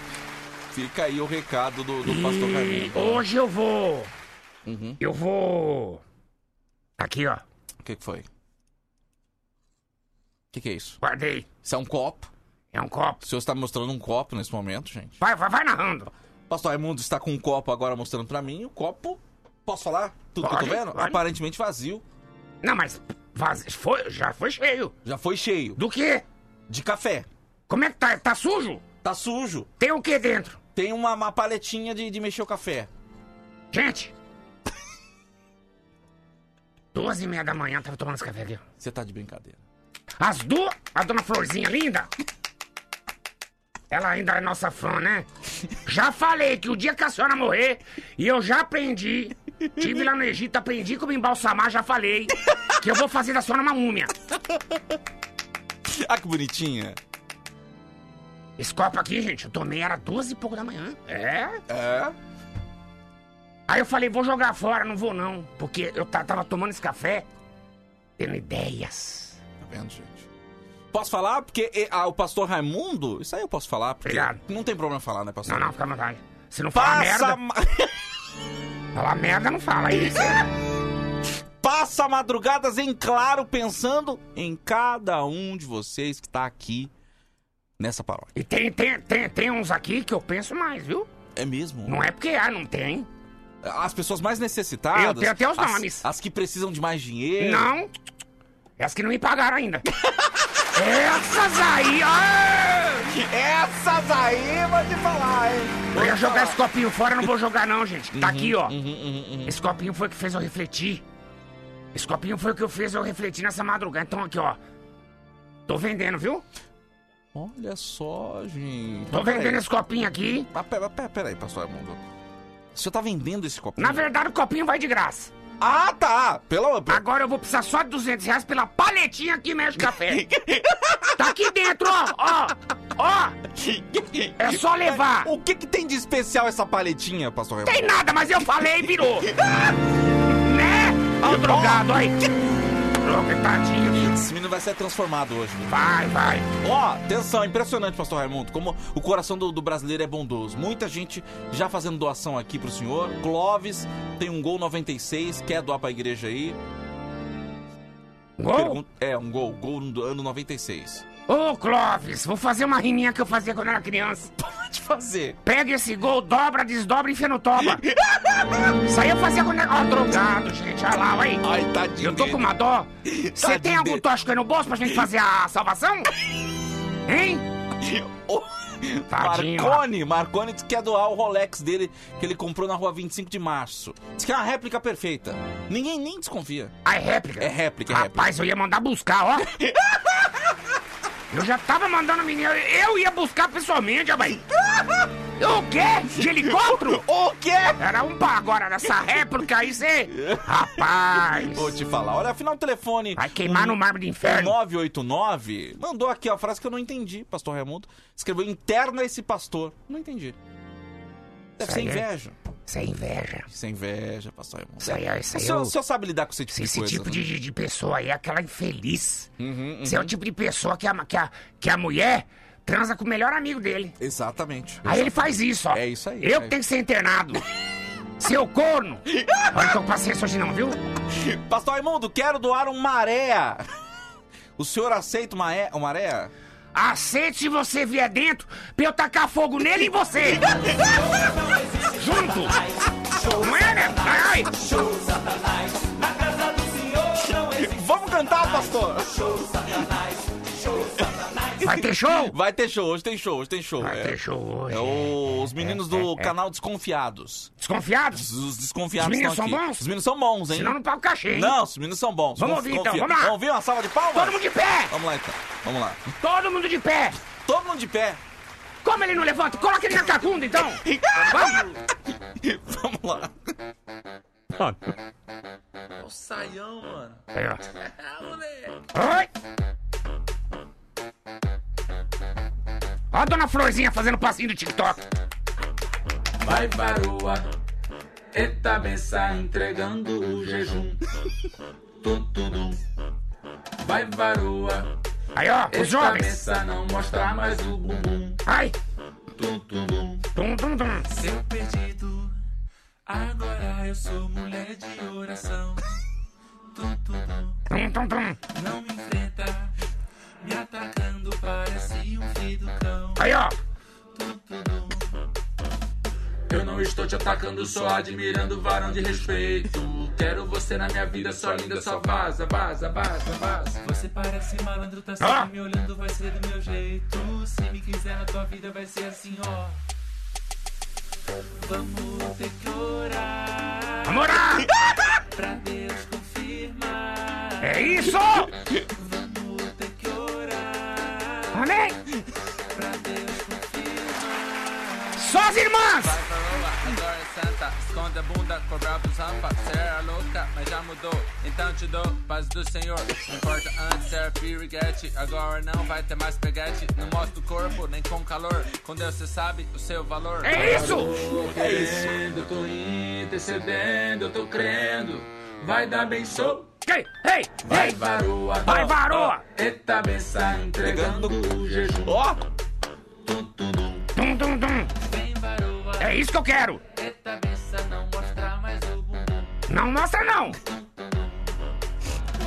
E: fica aí o recado do, do pastor Raimundo.
P: hoje eu vou.
E: Uhum.
P: Eu vou. Aqui, ó.
E: O que, que foi? O que, que é isso?
P: Guardei.
E: Isso é um copo.
P: É um copo.
E: O senhor está me mostrando um copo nesse momento, gente.
P: Vai, vai, vai narrando.
E: Pastor Raimundo está com um copo agora mostrando pra mim. O copo, posso falar? Tudo que eu
P: Pode,
E: tô vendo?
P: pode.
E: Aparentemente vazio.
P: Não, mas vaz... foi, já foi cheio.
E: Já foi cheio.
P: Do quê?
E: De café.
P: Como é que tá? Tá sujo?
E: Tá sujo.
P: Tem o que dentro?
E: Tem uma, uma paletinha de, de mexer o café.
P: Gente! <laughs> Duas e meia da manhã tava tomando esse café aqui.
E: Você tá de brincadeira.
P: As duas, a dona Florzinha linda. Ela ainda é nossa fã, né? Já falei que o dia que a senhora morrer, e eu já aprendi, tive lá no Egito, aprendi como embalsamar, já falei, que eu vou fazer da senhora uma múmia.
E: Ah, que bonitinha.
P: Esse copo aqui, gente, eu tomei, era duas e pouco da manhã. É?
E: É?
P: Aí eu falei, vou jogar fora, não vou não. Porque eu ta- tava tomando esse café, tendo ideias.
E: Vendo, gente? Posso falar? Porque e, ah, o pastor Raimundo, isso aí eu posso falar, porque
P: Obrigado.
E: não tem problema falar, né, pastor?
P: Não, não, fica à vontade. Se não falar
E: Passa,
P: merda... <laughs> Falar merda não fala isso. <laughs>
E: Passa madrugadas em claro pensando em cada um de vocês que tá aqui nessa paróquia.
P: E tem, tem, tem, tem uns aqui que eu penso mais, viu?
E: É mesmo?
P: Não é porque ah, não tem.
E: As pessoas mais necessitadas.
P: Eu tenho até os
E: as-
P: nomes.
E: As que precisam de mais dinheiro.
P: Não. Essas que não me pagaram ainda. <laughs> Essas aí, ah!
E: Essas aí, vou te falar, hein?
P: Eu ia jogar esse copinho fora, não vou jogar não, gente. Tá
E: Uhum,
P: aqui, ó.
E: uhum,
P: Esse copinho foi o que fez eu refletir. Esse copinho foi o que eu fez eu refletir nessa madrugada. Então aqui, ó. Tô vendendo, viu?
E: Olha só, gente.
P: Tô vendendo esse copinho aqui.
E: Ah, pera, pera, pera aí, pastor Raimundo. O senhor tá vendendo esse copinho?
P: Na verdade, o copinho vai de graça.
E: Ah, tá. Pelo...
P: Agora eu vou precisar só de 200 reais pela paletinha que mexe café. <laughs> tá aqui dentro, ó, ó, ó. É só levar.
E: O que que tem de especial essa paletinha, pastor Raimundo?
P: Tem nada, mas eu falei e virou. <laughs> né? Ó o drogado, aí. Droga, tadinho.
E: Esse menino vai ser transformado hoje. viu?
P: Vai, vai.
E: Ó, atenção, impressionante, pastor Raimundo, como o coração do, do brasileiro é bondoso. Muita gente já fazendo doação aqui pro senhor. Clóvis tem um gol 96, quer doar pra igreja aí.
P: Gol?
E: Pergun- É, um gol, gol do ano 96.
P: Ô, Clóvis, vou fazer uma riminha que eu fazia quando era criança. <laughs>
E: Pode fazer.
P: Pega esse gol, dobra, desdobra e enfia no toba. <laughs> Isso aí eu fazia quando era... Ó, drogado, gente, olha lá, aí.
E: Ai, tadinho
P: Eu tô com uma dó. <laughs> Você
E: Tadinho
P: tem algum tóxico aí no bolso pra gente fazer a salvação? Hein?
E: Ô,
P: Tadinho,
E: Marconi, Marconi disse que quer doar o Rolex dele que ele comprou na rua 25 de março. Diz que é uma réplica perfeita. Ninguém nem desconfia.
P: Ah, é réplica?
E: É réplica, é réplica.
P: Rapaz, eu ia mandar buscar, ó. Eu já tava mandando menino. Eu ia buscar pessoalmente, rapaz. <laughs> O quê? De helicóptero?
E: O quê?
P: Era um pá agora nessa réplica aí, você. Rapaz.
E: Vou te falar. Olha, afinal, o telefone.
P: Vai queimar no mar do inferno.
E: 989 mandou aqui a frase que eu não entendi, pastor Raimundo. Escreveu interna esse pastor. Não entendi. Deve ser
P: é-
E: inveja.
P: Isso é inveja.
E: Isso é inveja, pastor Raimundo.
P: Isso aí, é- isso
E: o,
P: aí
E: senhor,
P: é o-
E: o senhor sabe lidar com esse tipo
P: Esse
E: de coisa?
P: tipo de,
E: né?
P: de, de pessoa aí é aquela infeliz.
E: Uhum,
P: Você é o tipo de pessoa que a, que, a, que a mulher transa com o melhor amigo dele.
E: Exatamente.
P: Aí ele faz isso, ó.
E: É isso aí.
P: Eu
E: é
P: tenho que ser internado. <laughs> Seu corno! Olha que eu passei isso hoje não, viu?
E: Pastor Raimundo, quero doar um maré. O senhor aceita uma, é, uma maré?
P: Aceite se você vier dentro pra eu tacar fogo nele e você! <laughs> Junto! Não é, né? Ai.
E: Vamos cantar, pastor!
P: Vai ter show?
E: Vai ter show, hoje tem show, hoje tem show.
P: Vai
E: é,
P: ter show hoje.
E: É o- os meninos
P: É,
E: do
P: é, é.
E: canal Desconfiados.
P: Desconfiados?
E: Os desconfiados
P: Os meninos
E: estão
P: são
E: aqui.
P: bons?
E: Os meninos são bons, hein?
P: Senão não paga o cachê, hein?
E: Não, os meninos são bons.
P: Vamos ouvir, então, vamos lá.
E: Vamos ouvir uma salva de palmas?
P: Todo mundo de pé!
E: Vamos lá, então. Vamos lá.
P: Todo mundo de pé!
E: Todo mundo de pé.
P: Como ele não levanta? Coloca ele na cacunda, então! <laughs> Vamos!
E: Vamos lá.
P: Ó a dona Florzinha fazendo passinho do TikTok.
S: Vai varoa, eita bença entregando o jejum. Tum. Vai varoa,
P: Aí, ó, os jovens.
S: bença não mostra mais o bumbum.
P: Ai!
S: Só admirando o varão de respeito. Quero você na minha vida, só linda, só vaza, vaza, vaza, vaza. Você parece malandro, tá sempre
P: Ah.
S: me olhando, vai ser do meu jeito. Se me quiser na tua vida, vai ser assim, ó. Vamos ter que orar.
P: Vamos orar!
S: Pra Deus confirmar.
P: É isso!
S: Vamos ter que orar.
P: Amém!
S: Pra Deus confirmar.
P: Só as irmãs!
T: Vai cobrar os rampa. Cê era louca, mas já mudou, então te dou paz do Senhor. Não importa antes era piriguete, agora não vai ter mais peguete. Não mostra o corpo, nem com calor, com Deus cê sabe o seu valor.
P: É isso!
S: Tô querendo, tô intercedendo, eu tô crendo. Vai dar bem show.
P: Ei, ei,
S: Vai
P: ei!
S: varoa,
P: Vai, varoa!
S: Eita benção entregando o jejum.
E: Ó,
P: Tum, tum, tum.
S: Vem varoa,
P: É isso que eu quero!
S: Não mostra,
P: não!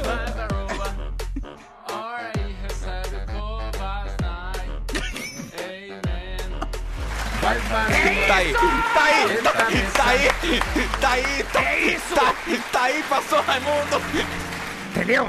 S: Varoa.
E: tá aí, tá aí, tá aí, tá aí, tá aí, tá
P: É isso!
E: Tá, tá aí, pastor Raimundo.
P: Entendeu?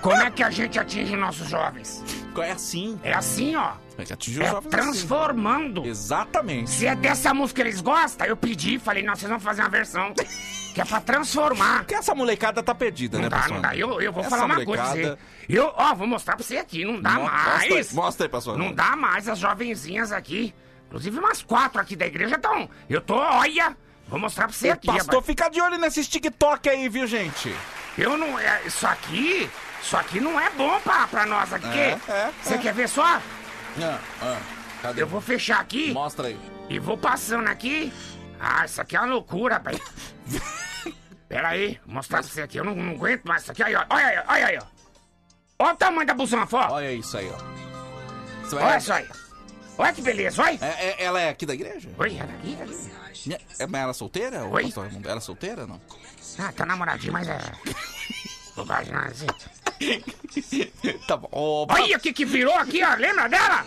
P: Como é que a gente atinge nossos jovens?
E: É assim.
P: É assim, ó.
E: É que atingiu os
P: É
E: jovens assim.
P: transformando.
E: Exatamente.
P: Se é dessa música que eles gostam, eu pedi, falei, não, vocês vão fazer uma versão <laughs> que é pra transformar.
E: Porque essa molecada tá perdida,
P: Não
E: né,
P: dá, não dá. Eu, eu vou
E: Essa
P: falar uma coisa pra
E: molecada-
P: você. Eu, ó, vou mostrar pra você aqui, não dá
E: Mo- Mostra
P: mais.
E: mostra aí, pastor.
P: Não dá mais as jovenzinhas aqui. Inclusive umas quatro aqui da igreja estão. Eu tô, olha, vou mostrar pra você
E: O
P: aqui.
E: pastor
P: rapaz.
E: fica de olho nesses TikTok aí, viu, gente?
P: Eu não. É, isso aqui. Isso aqui não é bom pra, pra nós aqui.
E: É, é,
P: Você
E: é.
P: quer ver só?
E: Ah, ah, cadê?
P: Eu vou fechar aqui
E: Mostra aí.
P: e vou passando aqui. Ah, isso aqui é uma loucura, pai. <laughs> Pera aí, vou mostrar pra você aqui. Eu não, não aguento mais isso aqui. Aí, ó. Olha aí, olha aí, ó. Olha o tamanho da busanfa, ó.
E: Olha isso aí, ó. Isso
P: Olha só aí. Olha que beleza, olha.
E: É, é- ela é aqui da igreja?
P: Oi, é daqui, daqui.
E: É, mas ela é solteira?
P: Oi?
E: pastor? Ela é solteira, não?
P: Ah, tá namoradinho, mas é. Bobagem, não é assim. <laughs>
E: tá bom.
P: Olha o que que virou aqui, ó. Lembra dela?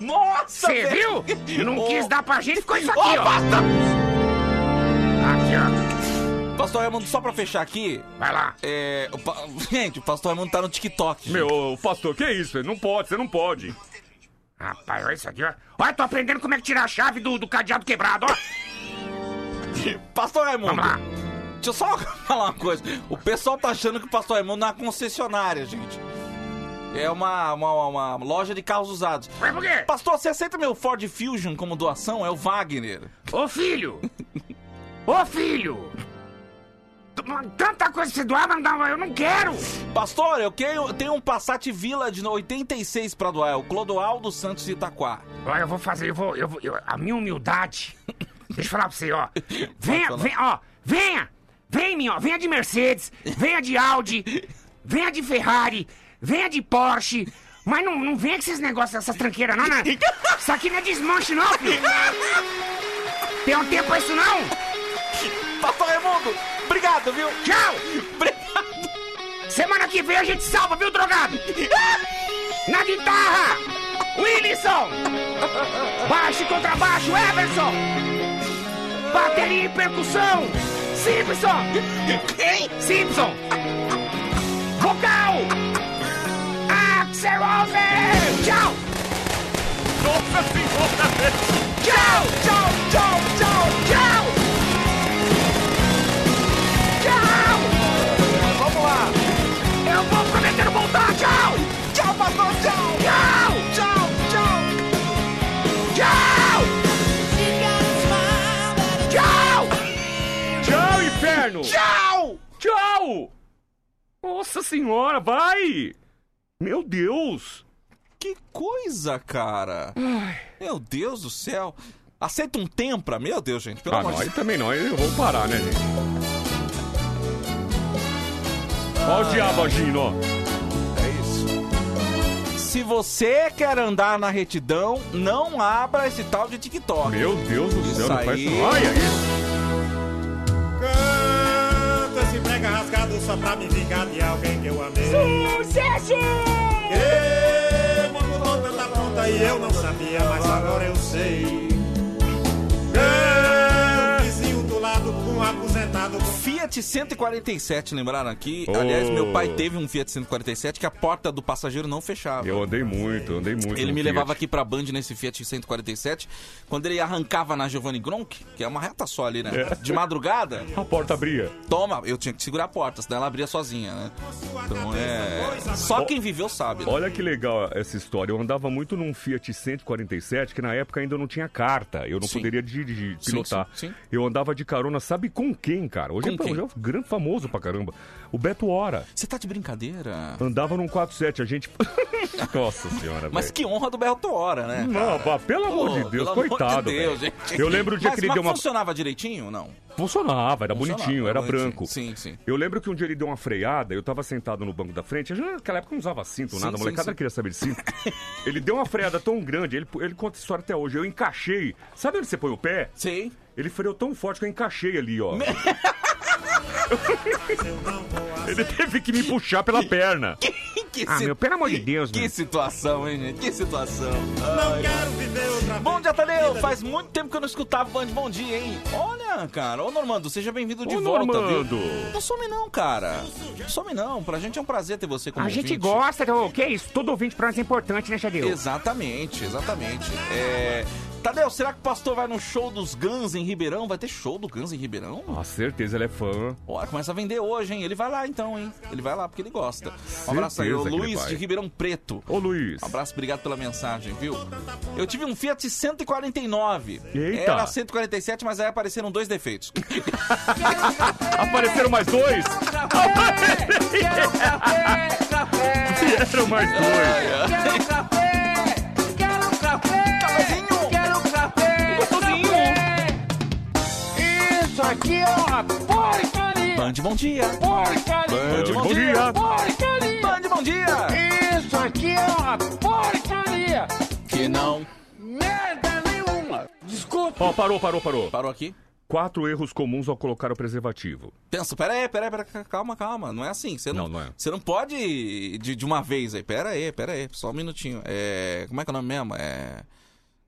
E: Nossa,
P: Você viu? Não
E: Ô.
P: quis dar pra gente, ficou isso aqui, ó.
E: basta! Pastor Raimundo, só pra fechar aqui.
P: Vai lá.
E: É, o pa- <laughs> Gente, o pastor Raimundo tá no TikTok.
J: Meu, pastor, que isso? Não pode, você não pode.
P: Rapaz, olha isso aqui, ó. Olha, tô aprendendo como é que tira a chave do, do cadeado quebrado, ó. <laughs>
E: Pastor Raimundo.
P: Vamos lá.
E: Deixa eu só <laughs> falar uma coisa. O pessoal tá achando que o pastor Raimundo é uma concessionária, gente. É uma, uma, uma loja de carros usados.
P: Mas por quê?
E: Pastor, você aceita meu Ford Fusion como doação? É o Wagner.
P: Ô filho! Ô filho! Tanta coisa que você doar, mas não, eu não quero!
E: Pastor, eu quero- tenho um Passat Villa de 86 pra doar. É o Clodoaldo Santos de Itaquá.
P: Olha, eu vou fazer, eu vou, eu eu- a minha humildade. <laughs> Deixa eu falar pra você, ó. Venha, venha, ó, venha! Vem em mim, ó, venha de Mercedes, venha de Audi, <laughs> venha de Ferrari, venha de Porsche. Mas não, não venha com esses negócios, essas tranqueiras, não, né? <laughs> Isso aqui não é desmanche, não, filho. Tem um tempo pra isso, não?
E: Pastor Raimundo, obrigado, viu?
P: Tchau!
E: Obrigado!
P: Semana que vem a gente salva, viu, drogado? Na guitarra, Willisson! Baixo e contrabaixo, Everson! Bateria e percussão, Simpson! Quem? Simpson! Vocal, Axel Rose! Tchau!
H: Nossa senhora!
P: Tchau, tchau, tchau, tchau! Tchau! Eu vou prometendo voltar, tchau!
E: Tchau, pastor, tchau!
P: Tchau!
E: Tchau, tchau!
P: Tchau! Tchau!
J: Tchau, inferno!
E: Tchau!
J: Tchau! Nossa senhora, vai! Meu Deus!
E: Que coisa, cara! Meu Deus do céu! Aceita um tempra? Meu Deus, gente, pelo
J: Ah,
E: amor
J: não,
E: de
J: também não, eu vou parar, né, gente? Ó o diabo agindo, ó.
E: É isso. Se você quer andar na retidão, não abra esse tal de TikTok.
J: Meu Deus do céu,
E: Isso
J: não faz
E: aí.
J: isso. Olha isso.
R: Canto esse brega rasgado só pra me vingar de alguém que eu amei.
P: Sucesso!
R: Que mudou tanta ponta e eu não sabia, mas agora eu sei. Que vizinho do lado, um aposentado.
E: Fiat 147, lembraram aqui?
J: Oh.
E: Aliás, meu pai teve um Fiat 147 que a porta do passageiro não fechava.
J: Eu andei muito, andei muito.
E: Ele me
J: Fiat.
E: levava aqui pra Band nesse Fiat 147. Quando ele arrancava na Giovanni Gronk, que é uma reta só ali, né?
J: É.
E: De madrugada,
J: A porta abria.
E: toma, eu tinha que segurar a porta, senão ela abria sozinha, né? Então é. Só quem viveu sabe. né?
J: Olha que legal essa história. Eu andava muito num Fiat 147, que na época ainda não tinha carta. Eu não
E: Sim.
J: poderia dirigir, pilotar.
E: sim, sim.
J: Eu andava de carona, sabe com quem, cara? Hoje, é,
E: quem?
J: hoje é um grande famoso pra caramba. O Beto Hora.
E: Você tá de brincadeira?
J: Andava num 47, a gente. <laughs> Nossa senhora,
E: Mas
J: velho.
E: que honra do Berto Hora, né?
J: Não, pá, pelo amor de Deus,
E: pelo amor de
J: coitado,
E: Deus.
J: Eu lembro o dia
E: mas,
J: que ele deu uma.
E: funcionava direitinho ou não?
J: Funcionava, era
E: Funcionava,
J: bonitinho, era
E: bonitinho.
J: branco.
E: Sim, sim.
J: Eu lembro que um dia ele deu uma freada, eu tava sentado no banco da frente, já naquela época não usava cinto,
E: Sim,
J: nada, a molecada queria saber de cinto. ele deu uma freada tão grande, ele, ele conta a história até hoje, eu encaixei. Sabe onde você põe o pé?
E: Sim.
J: Ele freou tão forte que eu encaixei ali, ó. <laughs> ele teve que me puxar pela perna.
E: Que
J: Ah, meu, pelo amor de Deus,
E: Que
J: meu.
E: situação, hein, gente? Que situação.
R: Não
E: Ai,
R: quero viver outra
E: Bom dia, Tadeu! Faz muito tempo que eu não escutava Band Bom Dia, hein? Olha, cara. Ô, Normando, seja bem-vindo de
J: Ô,
E: volta,
J: Normando.
E: viu? Não some não, cara. Não some não. Pra gente é um prazer ter você como
P: A gente
E: ouvinte.
P: gosta, o que é isso? Todo ouvinte pra nós é importante, né, Xadeu?
E: Exatamente, exatamente. É... Tadeu, será que o pastor vai no show dos Guns em Ribeirão? Vai ter show do Guns em Ribeirão?
J: Ah, certeza, ele é fã.
E: Olha, começa a vender hoje, hein? Ele vai lá então, hein? Ele vai lá porque ele gosta. Um abraço aí, o Luiz de Ribeirão Preto.
J: Ô, Luiz.
E: Um abraço, obrigado pela mensagem, viu? Eu tive um Fiat 149.
J: Eita.
E: Era 147, mas aí apareceram dois defeitos. <laughs>
J: Apareceram mais dois?
F: Quero café, café.
J: Vieram mais dois.
F: Quero café, quero café.
E: Cafezinho.
F: Isso aqui é uma porcaria.
E: Band, bom dia.
F: Porcaria.
E: Band, bom,
J: Bom
E: dia.
J: dia.
F: Porcaria.
E: Band, bom dia.
F: Isso aqui é uma porcaria.
E: Que não.
F: Merda nenhuma. Desculpa.
J: Ó, parou, parou, parou.
E: Parou aqui?
J: Quatro erros comuns ao colocar o preservativo.
E: Pensa, pera aí, pera aí, pera aí, calma, calma. Não é assim. Você não,
J: Não, não é.
E: Você não pode de, de uma vez aí. Pera aí, pera aí. Só um minutinho. É, como é que é o nome mesmo? É...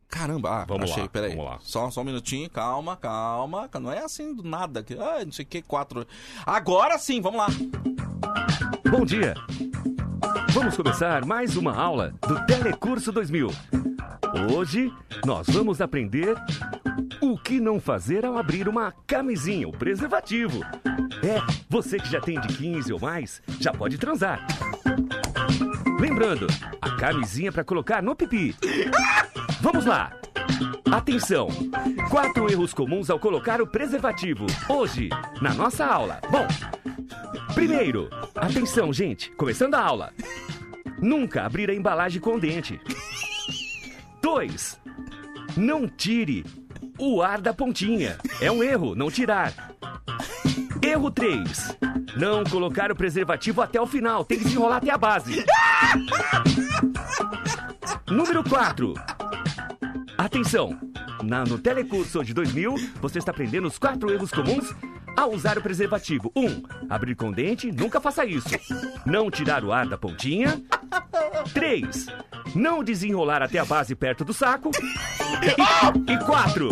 E: Caramba, ah,
J: Vamos
E: achei,
J: lá,
E: pera aí.
J: vamos lá.
E: Só, só um minutinho, calma, calma. Não é assim do nada. Que, ah, não sei o que, quatro... Agora sim, vamos lá.
J: Bom dia! Vamos começar mais uma aula do Telecurso 2000. Hoje nós vamos aprender o que não fazer ao abrir uma camisinha, o preservativo. É, você que já tem de 15 ou mais, já pode transar. Lembrando, a camisinha pra colocar no pipi. <laughs> Vamos lá. Atenção! Quatro erros comuns ao colocar o preservativo. Hoje, na nossa aula. Bom, primeiro, atenção, gente. Começando a aula. Nunca abrir a embalagem com o dente. Dois, não tire o ar da pontinha. É um erro, não tirar. Erro 3. Não colocar o preservativo até o final. Tem que desenrolar até a base. Número 4. Atenção! Na, no Telecurso de 2000, você está aprendendo os quatro erros comuns ao usar o preservativo. 1. Um, abrir com dente, nunca faça isso. Não tirar o ar da pontinha. 3. Não desenrolar até a base perto do saco. E 4.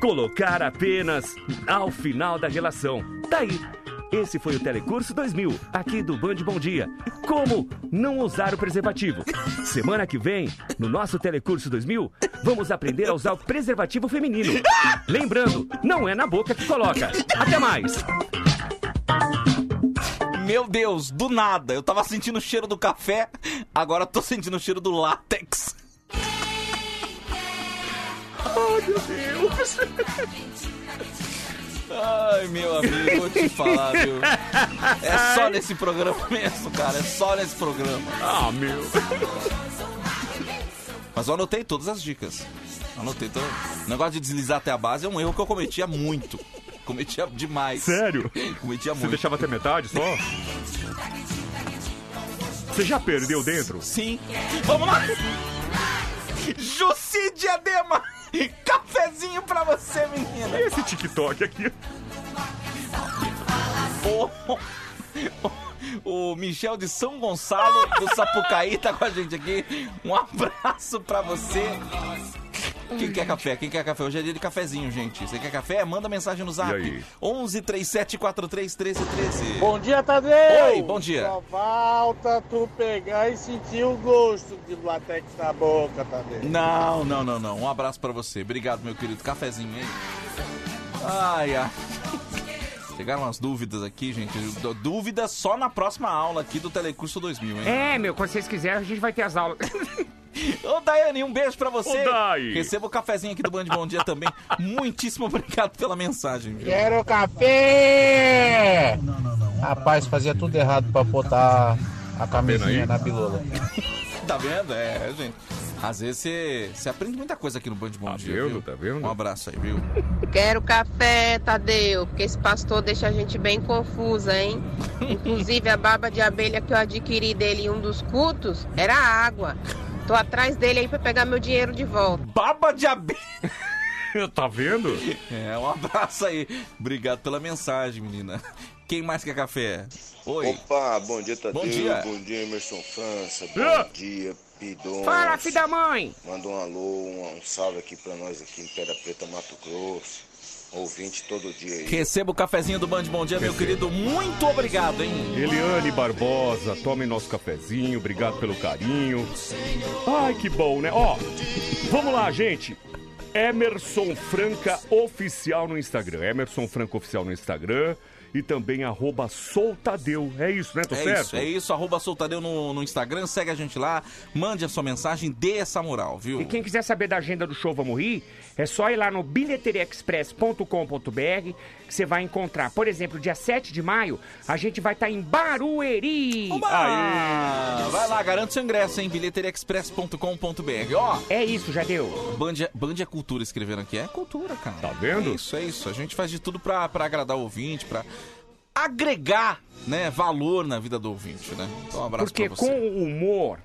J: Colocar apenas ao final da relação. Tá aí. Esse foi o Telecurso 2000, aqui do Band Bom Dia. Como não usar o preservativo? Semana que vem, no nosso Telecurso 2000, vamos aprender a usar o preservativo feminino. Lembrando, não é na boca que coloca. Até mais!
E: Meu Deus, do nada. Eu tava sentindo o cheiro do café, agora tô sentindo o cheiro do látex.
J: Ai, meu Deus!
E: Ai, meu amigo, vou te falar, viu? É só nesse programa mesmo, cara. É só nesse programa.
J: Ah, meu.
E: Mas eu anotei todas as dicas. Anotei todo. O negócio de deslizar até a base é um erro que eu cometia muito. Cometia demais.
J: Sério?
E: Cometia
J: Você
E: muito.
J: deixava até metade só? Você já perdeu dentro?
E: Sim. Vamos lá! Jussi Diadema! <laughs> Cafezinho pra você, menina!
J: E esse TikTok aqui?
E: O, <laughs> o, o Michel de São Gonçalo, do Sapucaí, tá com a gente aqui. Um abraço pra você. Quem quer café? Quem quer café? Hoje é dia de cafezinho, gente. Você quer café? Manda mensagem no zap.
J: E aí?
E: 11 37 43 13 13.
U: Bom dia, Tadeu!
E: Oi, bom dia.
U: Só falta tu pegar e sentir o gosto de latex na boca, Tadeu.
E: Não, não, não, não. Um abraço pra você. Obrigado, meu querido. Cafezinho aí. Ai, ai. Chegaram umas dúvidas aqui, gente. Dú- Dúvidas só na próxima aula aqui do Telecurso 2000, hein?
K: É, meu, quando vocês quiserem, a gente vai ter as aulas. <laughs> <laughs>
E: Ô, Daiane, um beijo pra você.
J: Ô, Dai.
E: Receba o cafezinho aqui do Band Bom Dia também. Muitíssimo obrigado pela mensagem. viu?
U: Quero café! Rapaz, fazia tudo errado pra botar a camisinha
J: aí?
U: na bilola. <laughs>
E: Tá vendo? É, gente. Às vezes você, você aprende muita coisa aqui no Band Bom Dia,
J: vendo?
E: viu?
J: Tá vendo?
E: Um abraço aí, viu?
V: Quero café, Tadeu, porque esse pastor deixa a gente bem confusa, hein? <laughs> Inclusive, a baba de abelha que eu adquiri dele em um dos cultos era água. Tô atrás dele aí pra pegar meu dinheiro de volta.
E: Baba de abelha. <laughs>
J: Tá vendo?
E: É, um abraço aí. Obrigado pela mensagem, menina. Quem mais quer café? Oi.
W: Opa, bom dia, Tadeu.
E: Bom dia.
W: Bom dia, Emerson França.
J: Ah.
W: Bom dia, Pidon.
K: Fala, filho da mãe!
W: Manda um alô, um, um salve aqui pra nós aqui em Pedra Preta, Mato Grosso. Ouvinte todo dia aí.
E: Receba o cafezinho do Band Bom Dia, meu querido. Muito obrigado, hein?
J: Eliane Barbosa, tome nosso cafezinho, obrigado pelo carinho. Ai, que bom, né? Ó, vamos lá, gente. Emerson Franca Oficial no Instagram. Emerson Franca Oficial no Instagram. E também arroba Soltadeu. É isso, né? Tô
E: é
J: certo?
E: isso, é isso. Arroba Soltadeu no, no Instagram. Segue a gente lá. Mande a sua mensagem. Dê essa moral, viu?
K: E quem quiser saber da agenda do show Vamos Rir, é só ir lá no bilheteriaexpress.com.br que você vai encontrar. Por exemplo, dia 7 de maio, a gente vai estar em Barueri.
E: Vai lá, garante seu ingresso em bilheteriaexpress.com.br. Ó,
K: É isso, já deu.
E: Band é, Band é cultura escrevendo aqui. É cultura, cara.
J: Tá vendo?
E: É isso, é isso. A gente faz de tudo pra, pra agradar o ouvinte, pra agregar, né, valor na vida do ouvinte, né? Então, um abraço
K: Porque
E: pra
K: com
E: você.
K: o humor,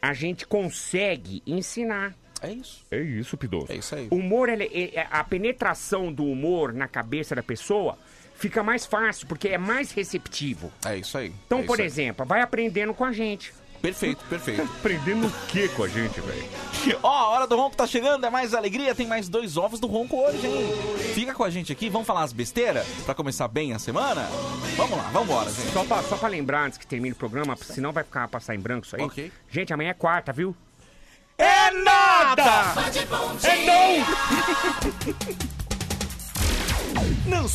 K: a gente consegue ensinar.
E: É isso.
J: É isso, Pidoso.
E: É isso aí.
K: O humor, ele- é- a penetração do humor na cabeça da pessoa fica mais fácil, porque é mais receptivo.
E: É isso aí.
K: Então,
E: é
K: por
E: aí.
K: exemplo, vai aprendendo com a gente.
E: Perfeito, perfeito. <laughs>
J: Aprendendo o que com a gente, velho?
E: Ó, a hora do ronco tá chegando, é mais alegria, tem mais dois ovos do ronco hoje, hein? Fica com a gente aqui, vamos falar as besteiras pra começar bem a semana? Vamos lá, vambora, gente.
K: Só pra, só pra lembrar antes que termine o programa, senão vai ficar passar em branco isso aí.
E: Ok.
K: Gente, amanhã é quarta, viu?
E: É nada!
K: É não! <laughs>
C: Não